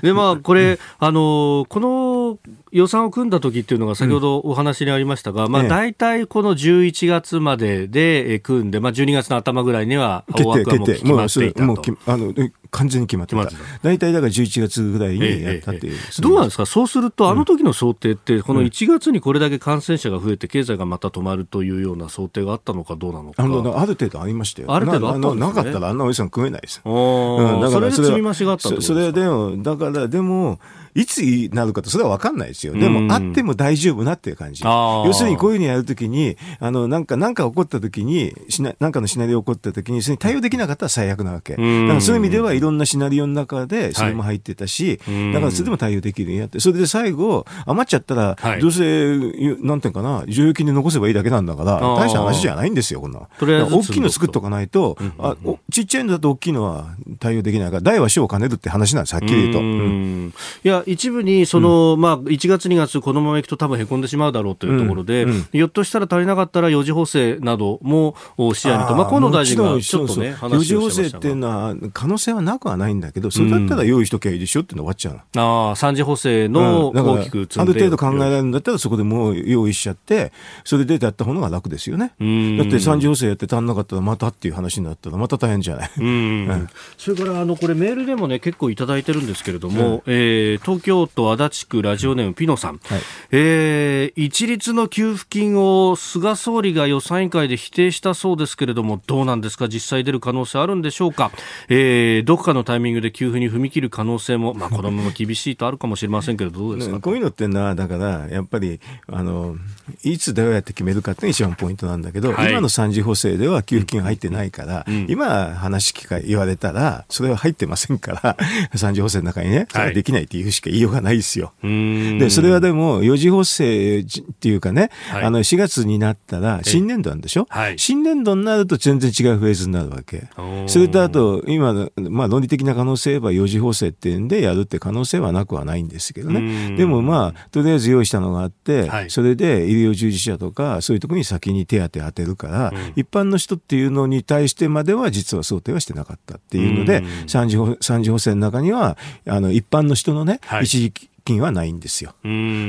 で、まあ、これ、あの、この予算を組んだ時っていうのが先ほどお話にありましたが、まあ、ええ大体この11月まででえー組んで、まあ、12月の頭ぐらいには大枠はもう決まっていたと。もうきあの、え完全に決まってた。大体だから11月ぐらいえにえやったっていう。ええどうなんですか、そうすると、あの時の想定って、この1月にこれだけ感染者が増えて、経済がまた止まるというような想定があったのかどうなのか。あの、ある程度ありましたよ。ある程度あったんですねなかったらあんなおじさん食えないです。うんだそれで積み増はしがあったそれでも、だから、でも、いつになるかと、それは分かんないですよ。でも、あっても大丈夫なっていう感じ。要するに、こういうふうにやるときに、あの、なんか、なんか起こったときに、しな、なんかのシナリオ起こったときに、それに対応できなかったら最悪なわけ。だん。から、そういう意味では、いろんなシナリオの中で、それも入ってたし、ん。だから、それでも対応できるようにやって、それで最後、余っちゃったら、はい。どうせ、なんていうかな、剰余金で残せばいいだけなんだから、大した話じゃないんですよ、こんな。とりあえずだから大きいの作っとかないと、あおちっちゃいのだと大きいのは対応できないから、大は小を兼ねるって話なんです、はっきり言うと。ううんん。いや、一部に、その、まあ、1月、2月、このままいくと多分へこんでしまうだろうというところで、うん。うん。ひょっとしたら足りなかったら、予時補正などもお視野にと、まあ、河野大臣がちょっとね、そうそう余話剰補正っていうのは、可能性はなくはないんだけど、それだったら用意しときゃいいでしょっての終わっちゃうの。ああ、三次補正の大きく積ある程度考えられるんだったら、そこでもう用意しちゃって、それでやった方が楽ですよね。ん。だって三次補正やって足んなかったら、またっていう話になったら、また大変じゃない。うん。(laughs) それからあのこれメールでもね結構いただいてるんですけれども、えー東東京都足立区ラジオネームピノさん、はい、えー、一律の給付金を菅総理が予算委員会で否定したそうですけれどもどうなんですか？実際出る可能性あるんでしょうか、えー、どこかのタイミングで給付に踏み切る可能性も、まあ、(laughs) 子どもも厳しいとあるかもしれませんけどどうですか、こういうのってのはだからやっぱりあのいつどうやって決めるかって一番ポイントなんだけど、はい、今の三次補正では給付金入ってないから、うん、今話聞か言われたらそれは入ってませんから (laughs) 三次補正の中にねそれはできないっていうしか言いようがないですよ。はい、でそれはでも四次補正っていうかね、はい、あの4月になったら新年度なんでしょ、はい、新年度になると全然違うフェーズになるわけ。それとあと今、まあ、論理的な可能性は四次補正っていうんでやるって可能性はなくはないんですけどね。でもまあとりあえず用意したのがあって、それで医療従事者とかそういうところに先に手当当てるから、うん、一般の人っていうのに対してまでは実は想定はしてなかったっていうので、三次三次補正の中にはあの一般の人のね、はい、一時期金はないんですよ。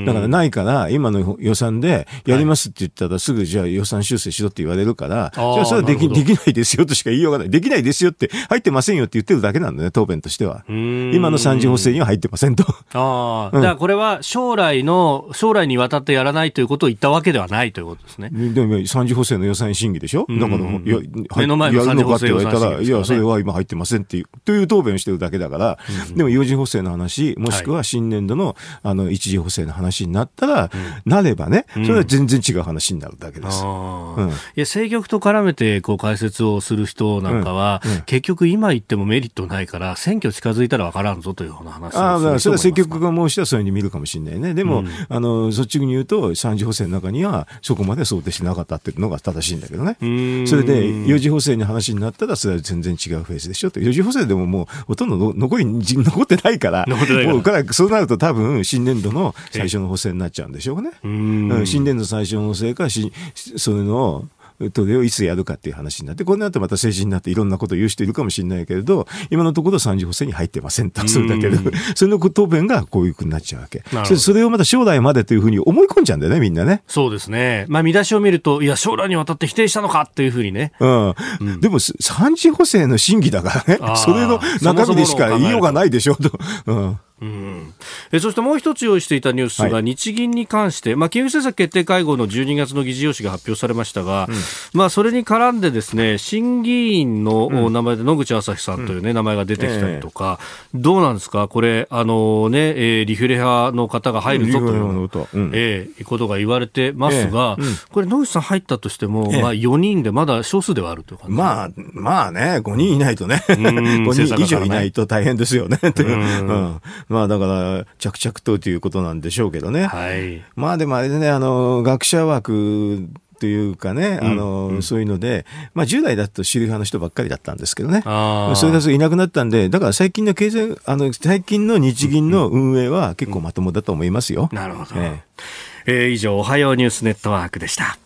だからないから、今の予算でやりますって言ったらすぐじゃあ予算修正しろって言われるから、じゃあそれはできできないですよとしか言いようがない。できないですよって入ってませんよって言ってるだけなんだね、答弁としては。今の三次補正には入ってませんと。ああ、だからこれは将来の、将来にわたってやらないということを言ったわけではないということですね。でも三次補正の予算審議でしょ？だから、や目の前の三次補正予算審議、ね、いや、それは今入ってませんっていう、という答弁をしてるだけだから、でも四次補正の話、もしくは新年度の、あの、一次補正の話になったら、なればね、それは全然違う話になるだけです。うん、いや政局と絡めてこう解説をする人なんかは、結局今言ってもメリットないから、選挙近づいたら分からんぞというような話ああ、それは政局が申し出すように見るかもしれないね。でも、あの、そっちに言うと、三次補正の中には、そこまで想定しなかったっていうのが正しいんだけどね。それで、四次補正の話になったら、それは全然違うフェーズでしょ。と。四次補正でももう、ほとんど残り、残ってないから、もう、そうなると多分、新年度の最初の補正になっちゃうんでしょうね。新年度最初の補正かし、それのそれをいつやるかっていう話になって、これになってまた政治になっていろんなことを言う人いるかもしれないけれど、今のところ三次補正に入ってませんと、それだけで、(laughs) それの答弁がこういうふうになっちゃうわけ。それをまた将来までというふうに思い込んじゃうんだよね、みんなね。そうですね。まあ見出しを見ると、いや、将来にわたって否定したのかっていうふうにね。うん。うん、でも、三次補正の審議だからね、それの中身でしか言いようがないでしょうと。うんうん、えそしてもう一つ用意していたニュースが日銀に関して、はい、まあ、金融政策決定会合の12月の議事要旨が発表されましたが、うん、まあ、それに絡んでですね審議員の名前で野口朝日さんという、ね、名前が出てきたりとか、えー、どうなんですか、これ、あのねえー、リフレ派の方が入るぞという、うん。えー、ことが言われてますが、えー、これ、野口さん入ったとしても、まあ、4人でまだ少数ではあるという感じ、まあ、まあね、5人いないとね、5人以上いないと大変ですよね。うんまあだから着々とということなんでしょうけどね。はい。まあでもあれでね、あの、学者枠というかね、あの、うん、そういうので、まあ、10代だと主流派の人ばっかりだったんですけどね。それがいなくなったんで、だから最近の経済、あの、最近の日銀の運営は結構まともだと思いますよ。うん、なるほど。えー、えー、以上、おはようニュースネットワークでした。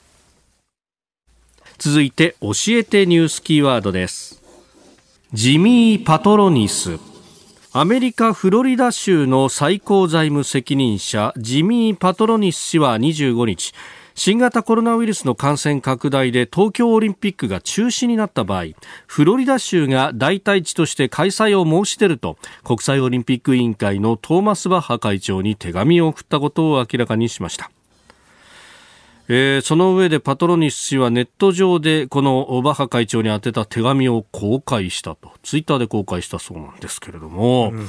続いて、教えてニュースキーワードです。ジミー・パトロニス。アメリカ・フロリダ州の最高財務責任者ジミー・パトロニス氏は25日新型コロナウイルスの感染拡大で東京オリンピックが中止になった場合フロリダ州が代替地として開催を申し出ると国際オリンピック委員会のトーマス・バッハ会長に手紙を送ったことを明らかにしました。えー、その上でパトロニス氏はネット上でこのバッハ会長に宛てた手紙を公開したと。ツイッターで公開したそうなんですけれども、うん、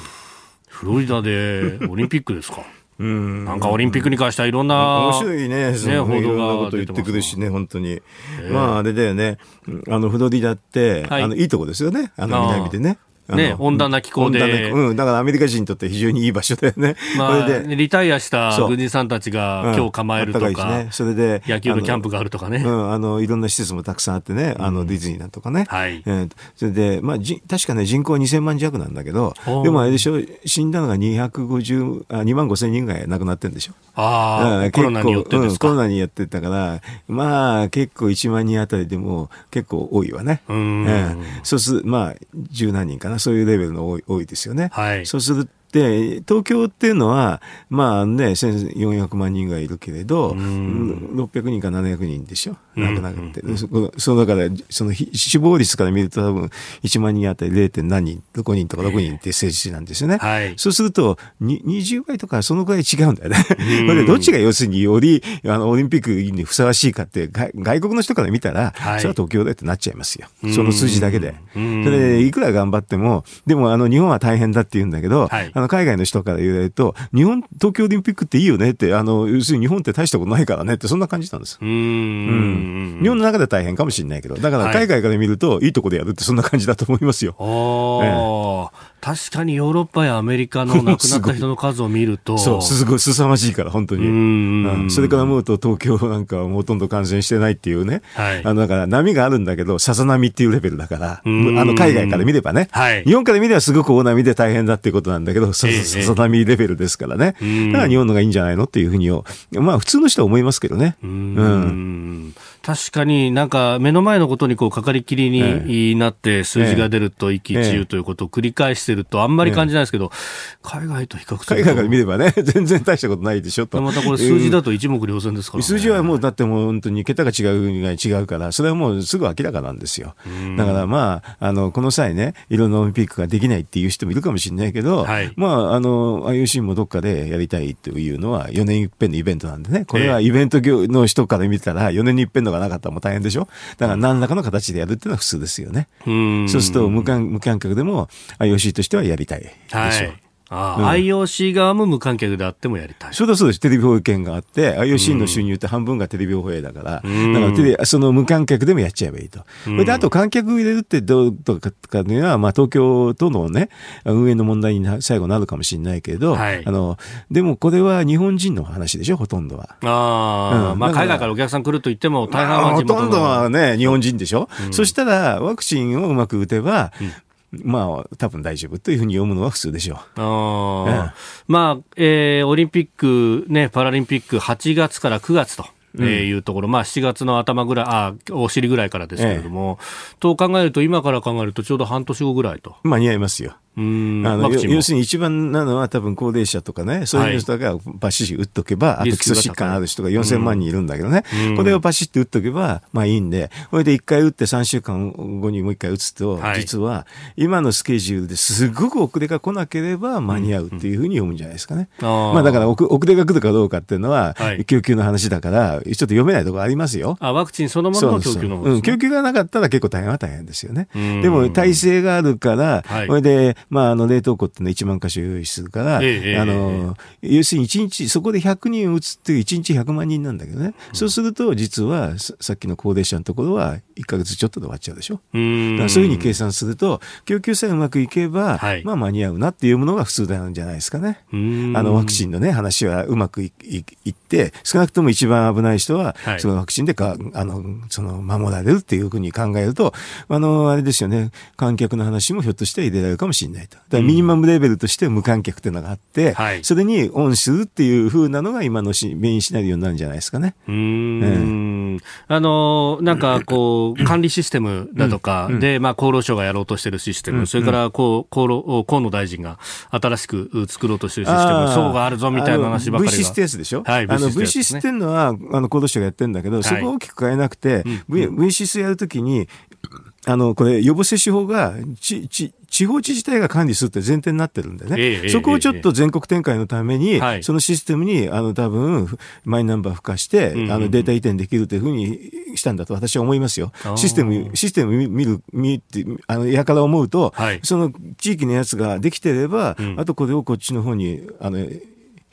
フロリダでオリンピックですか？うん、なんかオリンピックに関してはいろんな、面白いね、ね報道がこと言ってくるしね、本当に。えー、まあ、あれだよね、あの、フロリダって、はい、あの、いいとこですよね、あの南でね。ね、温暖な気候で。うん、だからアメリカ人にとって非常にいい場所だよね。まあ、でリタイアした軍人さんたちが今日構えるとか、うんね、それで、野球のキャンプがあるとかね。うん、あの、いろんな施設もたくさんあってね、あの、ディズニーだとかね。はい。えー、それで、まあ、じ確かね、人口2000万弱なんだけど、でもあれでしょ、死んだのが250、あ、2万5千人ぐらい亡くなってるんでしょ。ああ、コロナによってですか、うん、コロナにやってたから、まあ、結構1万人あたりでも結構多いわね。うん。えー、そうする、まあ、十何人かな、そういうレベルの多い多いですよね。はい、そうするで、東京っていうのは、まあね、1400万人がいるけれど、600人か700人でしょ？亡くなって。そのだから、その死亡率から見ると多分1万人あたり 0. 何人、5人とか6人って政治なんですよね。はい、そうすると、20倍とかそのくらい違うんだよね。(laughs) これどっちが要するによりあのオリンピックにふさわしいかって外国の人から見たら、はい、それは東京だってなっちゃいますよ。その数字だけで。それでいくら頑張っても、でもあの日本は大変だって言うんだけど、はい、あの海外の人から言われると、日本、東京オリンピックっていいよねって、あの、要するに日本って大したことないからねって、そんな感じなんです。うん。うん。日本の中で大変かもしれないけど、だから海外から見ると、いいとこでやるってそんな感じだと思いますよ。ええ確かにヨーロッパやアメリカの (laughs) 亡くなった人の数を見ると。そう、すごい凄まじいから、本当に。うんそれから思うと、東京なんかはほとんど感染してないっていうね。はい、あの、だから波があるんだけど、さざ波っていうレベルだから、あの、海外から見ればね。はい、日本から見ればすごく大波で大変だっていうことなんだけど、さざ波レベルですからね。だから日本のがいいんじゃないのっていうふうに、まあ普通の人は思いますけどね。うん。確かになんか目の前のことにこうかかりきりになって数字が出ると一喜一憂ということを繰り返してるとあんまり感じないですけど、海外と比較すると。海外から見ればね、(laughs) 全然大したことないでしょと。またこれ数字だと一目瞭然ですから、ね、数字はもうだってもう本当に桁が違う以外違うから、それはもうすぐ明らかなんですよ。だからまあ、あの、この際ね、いろんなオリンピックができないっていう人もいるかもしれないけど、はい、まあ、あの、IOC もどっかでやりたいというのは4年一遍のイベントなんでね、これはイベント業の人から見たら4年に一遍のがなかったらもう大変でしょだから何らかの形でやるっていうのは普通ですよね。うそうすると無観無観客でも IOC としてはやりたいでしょう。はいああ、うん、IOC 側も無観客であってもやりたい。そうだそうです。テレビ放映権があって、IOC の収入って半分がテレビ放映だから、うん、だからテレその無観客でもやっちゃえばいいと。うん、で、あと観客入れるってどうとかかいうのは、まあ東京とのね、運営の問題に最後なるかもしれないけど、はい、あの、でもこれは日本人の話でしょ、ほとんどは。ああ、うん、まあ海外からお客さん来ると言っても大半はほとんどはね、日本人でしょ。そしたら、ワクチンをうまく打てば、まあ、多分大丈夫というふうに読むのは普通でしょう。あまあ、えー、オリンピック、ね、パラリンピック8月から9月と。えー、いうところ、まあ、7月の頭ぐらい、あお尻ぐらいからですけれども、ええ、と考えると、今から考えると、ちょうど半年後ぐらいと。間に合いますよ。うん。あの要するに一番なのは多分高齢者とかね、そういう人がバシッ打っとけば、はい、あと基礎疾患ある人が4000万人いるんだけどね、うん、これをバシッて打っとけば、まあいいんで、これで1回打って3週間後にもう1回打つと、はい、実は今のスケジュールですごく遅れが来なければ間に合うっていうふうに読むんじゃないですかね。うん、まあだから遅れが来るかどうかっていうのは、はい、供給の話だから、ちょっと読めないところありますよ。あ、ワクチンそのものの供給の方、ね、うん、供給がなかったら結構大変は大変ですよね。でも体制があるから、これで、まああの冷凍庫っての1万箇所用意するから、ええ、あの、要するに1日、そこで100人打つっていう1日100万人なんだけどね、うん、そうすると実はさっきの高齢者のところは1か月ちょっとで終わっちゃうでしょ。うだからそういうふうに計算すると、供給さえうまくいけば、はい、まあ間に合うなっていうものが普通なんじゃないですかね。あの、ワクチンのね、話はうまくいって、少なくとも一番危ない人は、はい、そのワクチンでか、あの、その、守られるっていうふうに考えると、あの、あれですよね、観客の話もひょっとして入れられるかもしれないと。だからミニマムレベルとして無観客っていうのがあって、はい、それにオンするっていうふうなのが今のしメインシナリオになるんじゃないですかね。うん、あの、なんかこう、管理システムだとかで、まあ厚労省がやろうとしてるシステム、それからこう、厚労、河野大臣が新しく作ろうとしてるシステム、層があるぞみたいな話ばかりが。VC ステースでしょ？はい、あの VC スっていうのは、あの厚労省がやってるんだけど、そこを大きく変えなくて、v、VC スやるときに、あの、これ、予防接種法が、ち、ち、地方自治体が管理するって前提になってるんでね、ええ、そこをちょっと全国展開のために、え、そのシステムに、あの、多分、マイナンバー付加して、うんうん、あの、データ移転できるというふうにしたんだと私は思いますよ。システム、システム見る、見って、あの、やから思うと、はい、その地域のやつができてれば、うん、あとこれをこっちの方に、あの、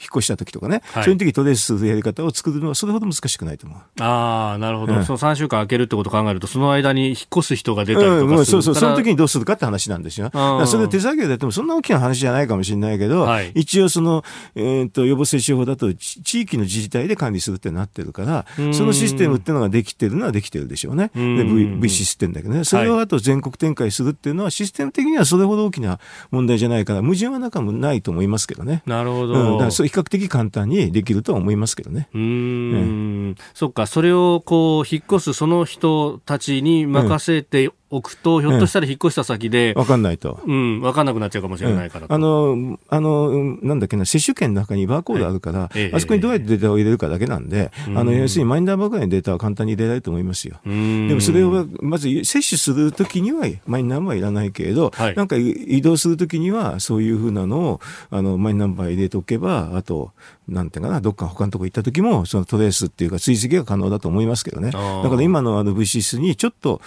引っ越した時とかね、はい、そういう時トレースするやり方を作るのはそれほど難しくないと思う。ああ、なるほど、うん、その3週間空けるってことを考えると、その間に引っ越す人が出たりとかうん、そうそう、その時にどうするかって話なんですよ。それで手作業でやってもそんな大きな話じゃないかもしれないけど、はい、一応その、えー、と予防接種法だと地域の自治体で管理するってなってるから、そのシステムっていうのができてるのはできてるでしょうね。で、v, v システムだけどね。それをあと全国展開するっていうのは、システム的にはそれほど大きな問題じゃないから、矛盾は中もないと思いますけどね。なるほど。うん、比較的簡単にできるとは思いますけどね。うん、そっか、それをこう引っ越すその人たちに任せて置くと、ひょっとしたら引っ越した先で、わかんないと。うん、わかんなくなっちゃうかもしれないからと。あの、あの、なんだっけな、接種券の中にバーコードあるから、あそこにどうやってデータを入れるかだけなんで、あの、要するにマイナンバーぐらいのデータは簡単に入れられると思いますよ。うんでもそれを、まず接種するときにはマイナンバーいらないけれど、はいなんか移動するときにはそういうふうなのを、あの、マイナンバー入れておけば、あと、なんていうかな、どっか他のとこ行ったときも、そのトレースっていうか追跡が可能だと思いますけどね。だから今のあの VCS にちょっと、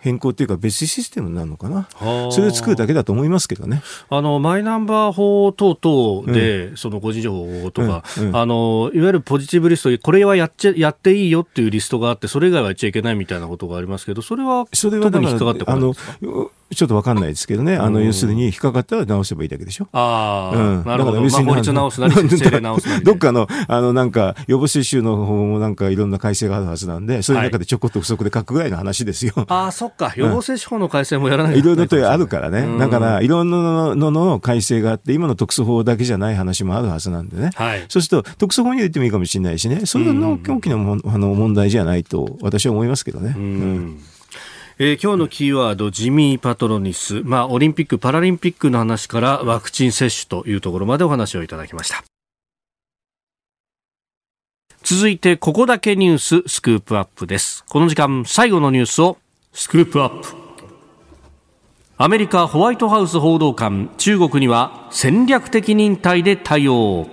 変更っていうか別システムになるのかな。それを作るだけだと思いますけどね。あのマイナンバー法等々で、その個人情報とか、うん。うん。あの、いわゆるポジティブリスト、これはやっちゃやっていいよっていうリストがあって、それ以外はやっちゃいけないみたいなことがありますけど、それはそれは特に引っかかってこないですか、ちょっとわかんないですけどね。あの、うん要するに引っかかったら直せばいいだけでしょ。ああ、うんなるほど。ま法律直すなり、政令直すなりで。(laughs) どっかの、あの、なんか、予防接種の方もなんかいろんな改正があるはずなんで、そういう中でちょこっと不足で書くぐらいの話ですよ。ああ、そっか。予防接種法の改正もやらないいろいろとあるからね。だから、うんいろんなのの改正があって、今の特措法だけじゃない話もあるはずなんでね。はい。そうすると、特措法に入れてもいいかもしれないしね。それはの大きなもんあの問題じゃないと、私は思いますけどね。うんえー今日のキーワード、ジミー・パトロニス。まあ、オリンピック・パラリンピックの話からワクチン接種というところまでお話をいただきました。続いて、ここだけニューススクープアップです。この時間、最後のニュースをスクープアップ。アメリカホワイトハウス報道官、中国には戦略的忍耐で対応。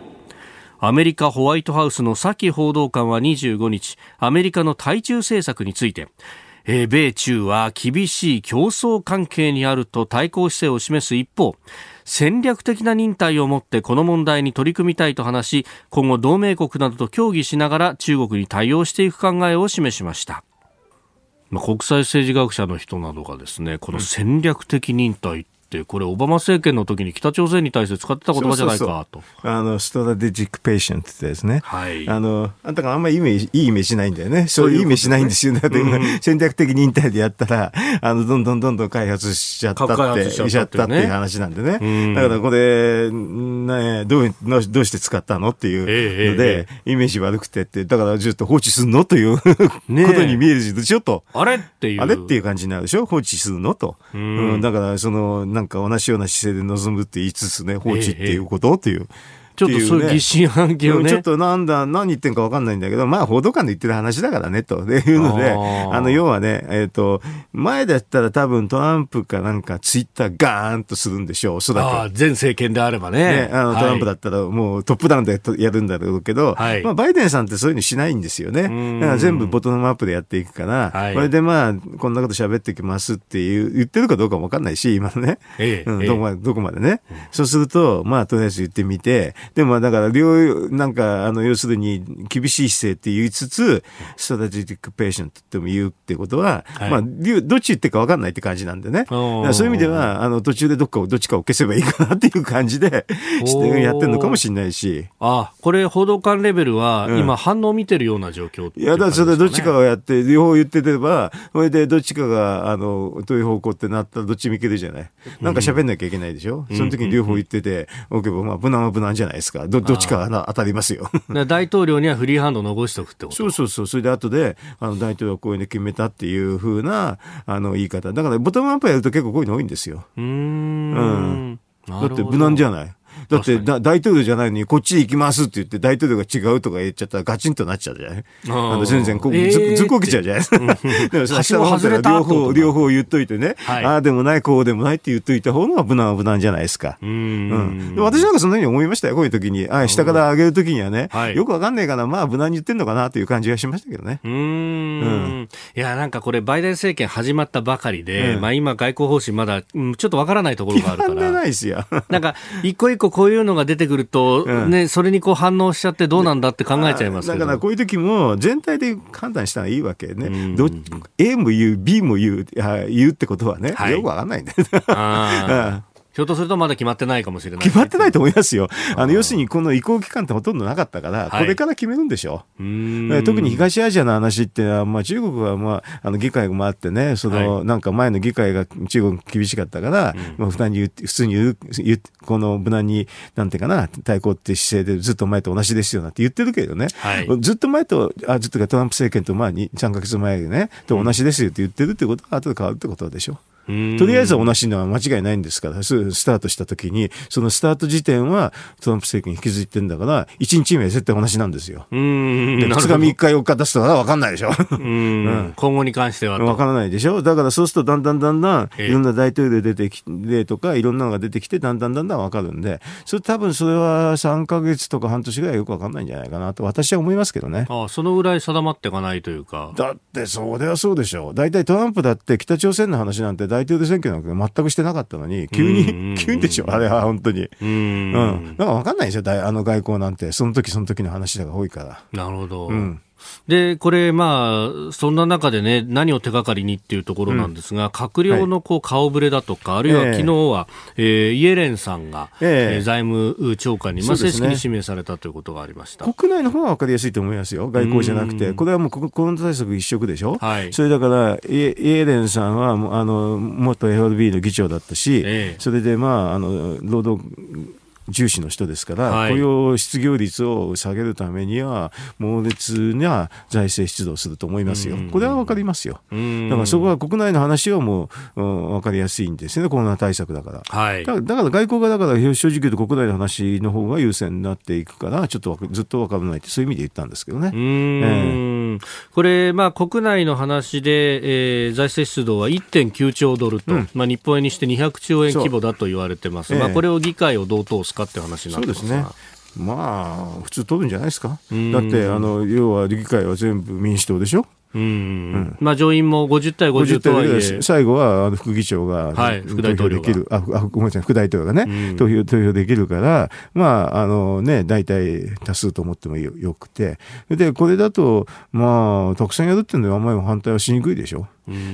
アメリカホワイトハウスのサキ報道官は25日、アメリカの対中政策について、え米中は厳しい競争関係にあると対抗姿勢を示す一方、戦略的な忍耐をもってこの問題に取り組みたいと話し、今後同盟国などと協議しながら中国に対応していく考えを示しました。ま、国際政治学者の人などがですね、この戦略的忍耐っ、これオバマ政権の時に北朝鮮に対して使ってた言葉じゃないかと。あの、ストラテジック・ペーションってですね。はいあの、あんたがあんまりいいイメージ、いいイメージないんだよね。そういうイメージないんですよ。だって今、戦略的忍耐でやったら、あの、どんどんどんどん開発しちゃったって、発しちゃったっていう話なんでね。うんだからこれ、ね、どう、どうして使ったのっていうええので、イメージ悪くてって、だからずっと放置すんのという (laughs) ことに見えるし、ちょっと、あれっていう。あれっていう感じになるでしょ？放置するのと。んうん、だから、その、なんか同じような姿勢で臨むって言いつつね、放置っていうことっていう。ちょっとそういう疑心暗鬼をね。ちょっとなんだ、何言ってんか分かんないんだけど、まあ報道官の言ってる話だからね、というので、あの、要はね、えっ、と、前だったら多分トランプかなんかツイッターガーンとするんでしょう、おそらく。ああ、前政権であればね。ね、あのトランプだはいったらもうトップダウンでやるんだろうけど、はいまあバイデンさんってそういうのしないんですよね。んだから全部ボトムアップでやっていくから、はいこれでまあ、こんなこと喋ってきますっていう、言ってるかどうかもわかんないし、今のね。ええええうんどこまで、どこまでね。そうすると、まあ、とりあえず言ってみて、でもだから、両、なんか、あの、要するに、厳しい姿勢って言いつつ、 strategic patience っても言うってことは、はい。まあ、両どっち言ってるかわかんないって感じなんでね。そういう意味では、あの、途中でどっかを、どっちかを消せばいいかなっていう感じで、(laughs) してやってるのかもしれないし。あこれ報道官レベルは、うん。今反応を見てるような状況っていや、だからそれでどっちかが。をやって、両方言ってれば、それでどっちかが、あの、どういう方向ってなったらどっちもいけるじゃない。なんか喋んなきゃいけないでしょ、その時に両方言ってて、おけば、まあ、無難は無難じゃないですか。ど、どっちか当たりますよ。で大統領にはフリーハンドを残しておくってこと？そうそうそう。それで後で、あの、大統領はこういうの決めたっていう風な、あの、言い方。だから、ボトムアップやると結構こういうの多いんですよ。うーん。だって無難じゃない？だってだ大統領じゃないのにこっち行きますって言って大統領が違うとか言っちゃったらガチンとなっちゃうじゃない？あの全然こう、えーずずっこけちゃうじゃない？ですか。(laughs) でもさ橋も外れた両方、両方言っといてね。はいああでもない、こうでもないって言っといた方が無難は無難じゃないですか。うーうんん。で私なんかそんなに思いましたよ、こういう時に。あ下から上げる時にはね、はいよくわかんないから、まあ無難に言ってんのかなという感じがしましたけどね。うーんいや、なんかこれ、バイデン政権始まったばかりで、うんまあ今、外交方針まだ、うんちょっとわからないところがあるか決まんでなら、いですよ。なんか、一個一個こういうのが出てくると、うんね、それにこう反応しちゃってどうなんだって考えちゃいます。だからこういう時も全体で判断したらいいわけね。うんど A も言う、B も言う、あ言うってことはね、はいよくわかんない (laughs) んだよ。ひょっとするとまだ決まってないかもしれない、決まってないと思いますよ。あの、要するにこの移行期間ってほとんどなかったから、はい。これから決めるんでしょ。う。ーん。え特に東アジアの話ってのは、まあ、中国は、まあ、あの議会もあってね、その、はなんか前の議会が中国厳しかったから、まあ、普段に言う普通に言う、言うこの無難に、なんていうかな、対抗って姿勢でずっと前と同じですよなんて言ってるけどね、はい。ずっと前と、あずっとかトランプ政権と、まあ、に3ヶ月前ね、と同じですよって言ってるってことは、後で変わるってことでしょ。う。ーんとりあえずは同じのは間違いないんですから、すスタートした時に、そのスタート時点はトランプ政権に引きずってんだから、1日目は絶対同じなんですよ。うーんで、2なるほど日3日4日出すとは分かんないでしょ。うーん今後に関してはと分からないでしょだからそうするとだんだんだんだんええいろんな大統領出てきてとかいろんなのが出てきてだんだんだんだん分かるんでそれ多分それは3ヶ月とか半年ぐらいよく分かんないんじゃないかなと私は思いますけどね。ああそのぐらい定まっていかないというかだってそれはそうでしょう。大体トランプだって北朝鮮の話なんて大統領選挙なんか全くしてなかったのに急に、(laughs) 急にでしょ？あれは本当に。うーんうん。なんか分かんないんですよ。大あの外交なんて。その時その時の話が多いから。なるほど、んでこれ、まあ、そんな中でね、何を手がかりにっていうところなんですが、閣僚のこう顔ぶれだとか、あるいはええ昨日は、えーイエレンさんが、ええ。えー財務長官に、まあ、正式に指名されたということがありました。国内の方は分かりやすいと思いますよ。外交じゃなくて。うん。これはもうココロナ対策一色でしょ？はい。それだから、イエイエレンさんは、あの、元 FRB の議長だったし、ええ。それで、まあ、あの、労働、重視の人ですから、はい。雇用失業率を下げるためには、猛烈な財政出動すると思いますよ。うん。これは分かりますよ。うーん。だからそこは国内の話はもう、うん、分かりやすいんですよね、コロナ対策だから。はい。だからだから外交がだから正直言うと国内の話の方が優先になっていくから、ちょっとずっと分からないって、そういう意味で言ったんですけどね。うーん。これ、まあ、国内の話で、えー財政出動は1.9兆ドルと、まあ、日本円にして200兆円規模だと言われてます、まあ、これを議会をどう通すかって話になってますが。そうですね。まあ、普通取るんじゃないですか。ん。だって、あの、要は議会は全部民主党でしょ。うん。まあ、上院も50対50 50とはいえ。で、最後はあの副議長が、はい副大統領が。投票できる。ああごめんなさい副大統領がね、うん。投票投票できるからまああのね大体多数と思ってもよよくて。でこれだとまあたくさんやるっていうのはあんまり反対はしにくいでしょ、うん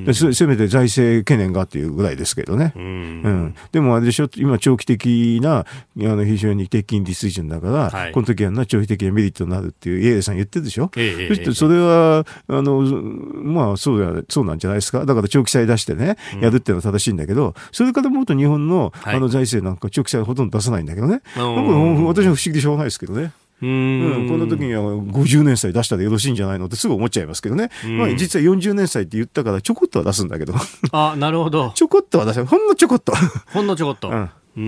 でせせめて財政懸念がっていうぐらいですけどね、ううん。ん、でもあれでしょ、今、長期的なあの非常に低金利水準だから、はい。この時はな長期的なメリットになるっていう、イエさん言ってるでしょ、ええそしてそれは、あのまあそうや、そうなんじゃないですか、だから長期債出してね、やるっていうのは正しいんだけど、それからもっと日本の,、はい。あの財政なんか、長期債ほとんど出さないんだけどね、うん。なんか私は不思議でしょうがないですけどね。ううんん、この時には50年債出したらよろしいんじゃないのってすぐ思っちゃいますけどね、まあ、実は40年債って言ったからちょこっとは出すんだけど。あなるほど。(laughs) ちょこっとは出せほんのちょこっと。ほんのちょこっと、うん。うー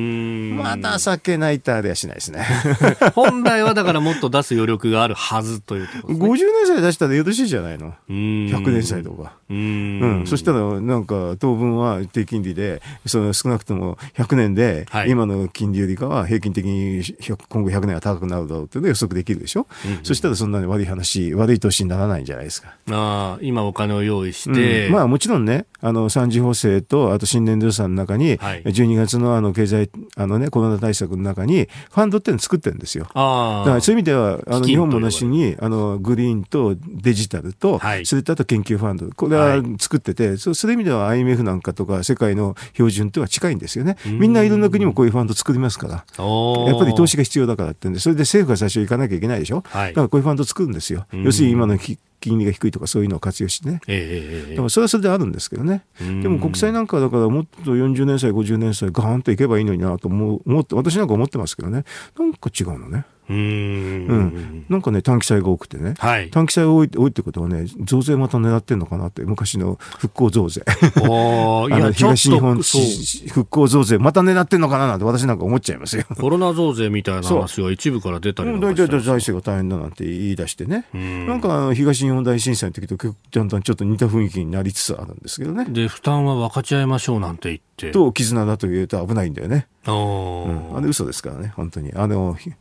ん。まだ酒泣いたりはしないですね。(laughs) 本来はだからもっと出す余力があるはずというところですね。50年歳出したらよろしいじゃないの。うーん。100年歳とか。うーうん。ん、そしたら、なんか、当分は低金利で、その少なくとも100年では、い。今の金利よりかは平均的に100今後100年は高くなるだろうっていうのが予測できるでしょ、そしたらそんなに悪い話、悪い年にならないんじゃないですか。ああ今お金を用意して、うん。まあもちろんね、あの三次補正と、あと新年度予算の中に、はい。12月のあの経済、あのね、コロナ対策の中に、ファンドっていうのを作ってるんですよ。ああ。だからそういう意味では、あの日本もなしに、あのグリーンとデジタルと、はい。それとあと研究ファンド、これは作ってて、そそういう意味では IMF なんかとか世界の標準とは近いんですよね。みんないろんな国もこういうファンド作りますから。やっぱり投資が必要だからってんで、それで政府が最初行かなきゃいけないでしょ。はいだからこういうファンド作るんですよ。要するに今のき金利が低いとかそういうのを活用してね。ええええだからそれはそれであるんですけどね。でも国債なんかはだからもっと40年歳、50年歳ガーンといけばいいのになと思う思って、私なんか思ってますけどね。なんか違うのね。うーんうん。なんかね、短期債が多くてね。はい短期債が多い多いってことはね、増税また狙ってんのかなって、昔の復興増税。おー (laughs) あや東日本復興増税、また狙ってんのかななんて私なんか思っちゃいますよ。(laughs) コロナ増税みたいな話が一部から出たり大体財政が大変だなんて言い出してね。んなんか東日本大震災の時とだんだんちょっと似た雰囲気になりつつあるんですけどね。で負担は分かち合いましょうなんて言ってと絆だと言うと危ないんだよね。おーうんあれ嘘ですからね、本当に。あの、ひ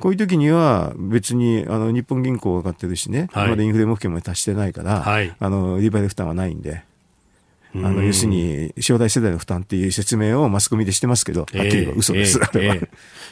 こういう時には別にあの日本銀行が買ってるしね、はい。まだインフレ目標まで達してないから、はい。あの利払い負担はないんで、あうん。の要するに将来世代の負担っていう説明をマスコミでしてますけど、はっきり言嘘です。ええあれは。ええ。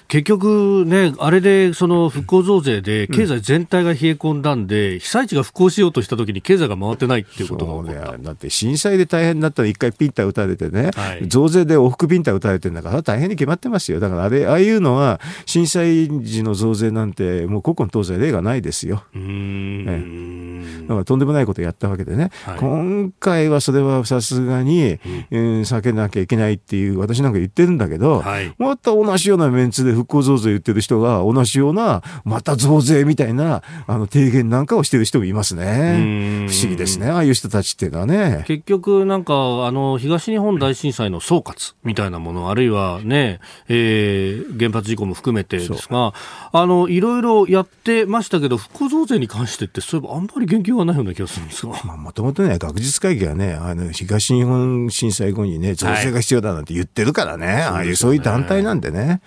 結局ね、あれでその復興増税で経済全体が冷え込んだんで、うん、被災地が復興しようとしたときに経済が回ってないっていうことが起こった。だって震災で大変だったら一回ピンタ打たれてね、はい、増税で往復ピンタ打たれてるんだから大変に決まってますよ。だからあれああいうのは震災時の増税なんてもう古今東西例がないですよ。うん、だからとんでもないことやったわけでね、はい、今回はそれはさすがに、うん、避けなきゃいけないっていう私なんか言ってるんだけど、はい、また同じようなメンツで復興増税言ってる人が同じようなまた増税みたいなあの提言なんかをしてる人もいますね。不思議ですねああいう人たちっていうのはね。結局なんかあの東日本大震災の総括みたいなものあるいはね、えー、原発事故も含めてですがあのいろいろやってましたけど復興増税に関してってそういえばあんまり言及がないような気がするんですが。もともとね学術会議はねあの東日本震災後にね増税が必要だなんて言ってるからね、はい、ああいうそういう団体なんでね。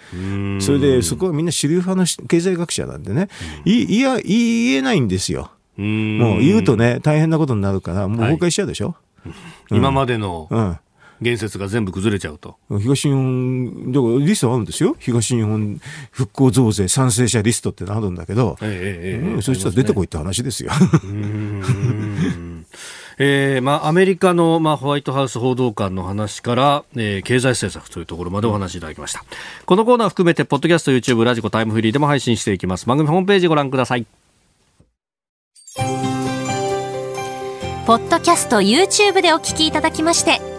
それでそこはみんな主流派の経済学者なんでね、いいや言えないんですよ。もう言うとね大変なことになるからもう崩壊しちゃうでしょ？は (laughs) い今までの、うん。言説が全部崩れちゃうと。東日本、だからリストあるんですよ。東日本復興増税賛成者リストってのあるんだけど、ええええ、そしたら出てこいって話ですよ。えーまあ、アメリカの、まあ、ホワイトハウス報道官の話から、えー、経済政策というところまでお話しいただきました。このコーナー含めて、ポッドキャスト、YouTube、ラジコ、タイムフリーでも配信していきます。番組ホームページご覧ください。ポッドキャスト YouTube でお聞きいただきまして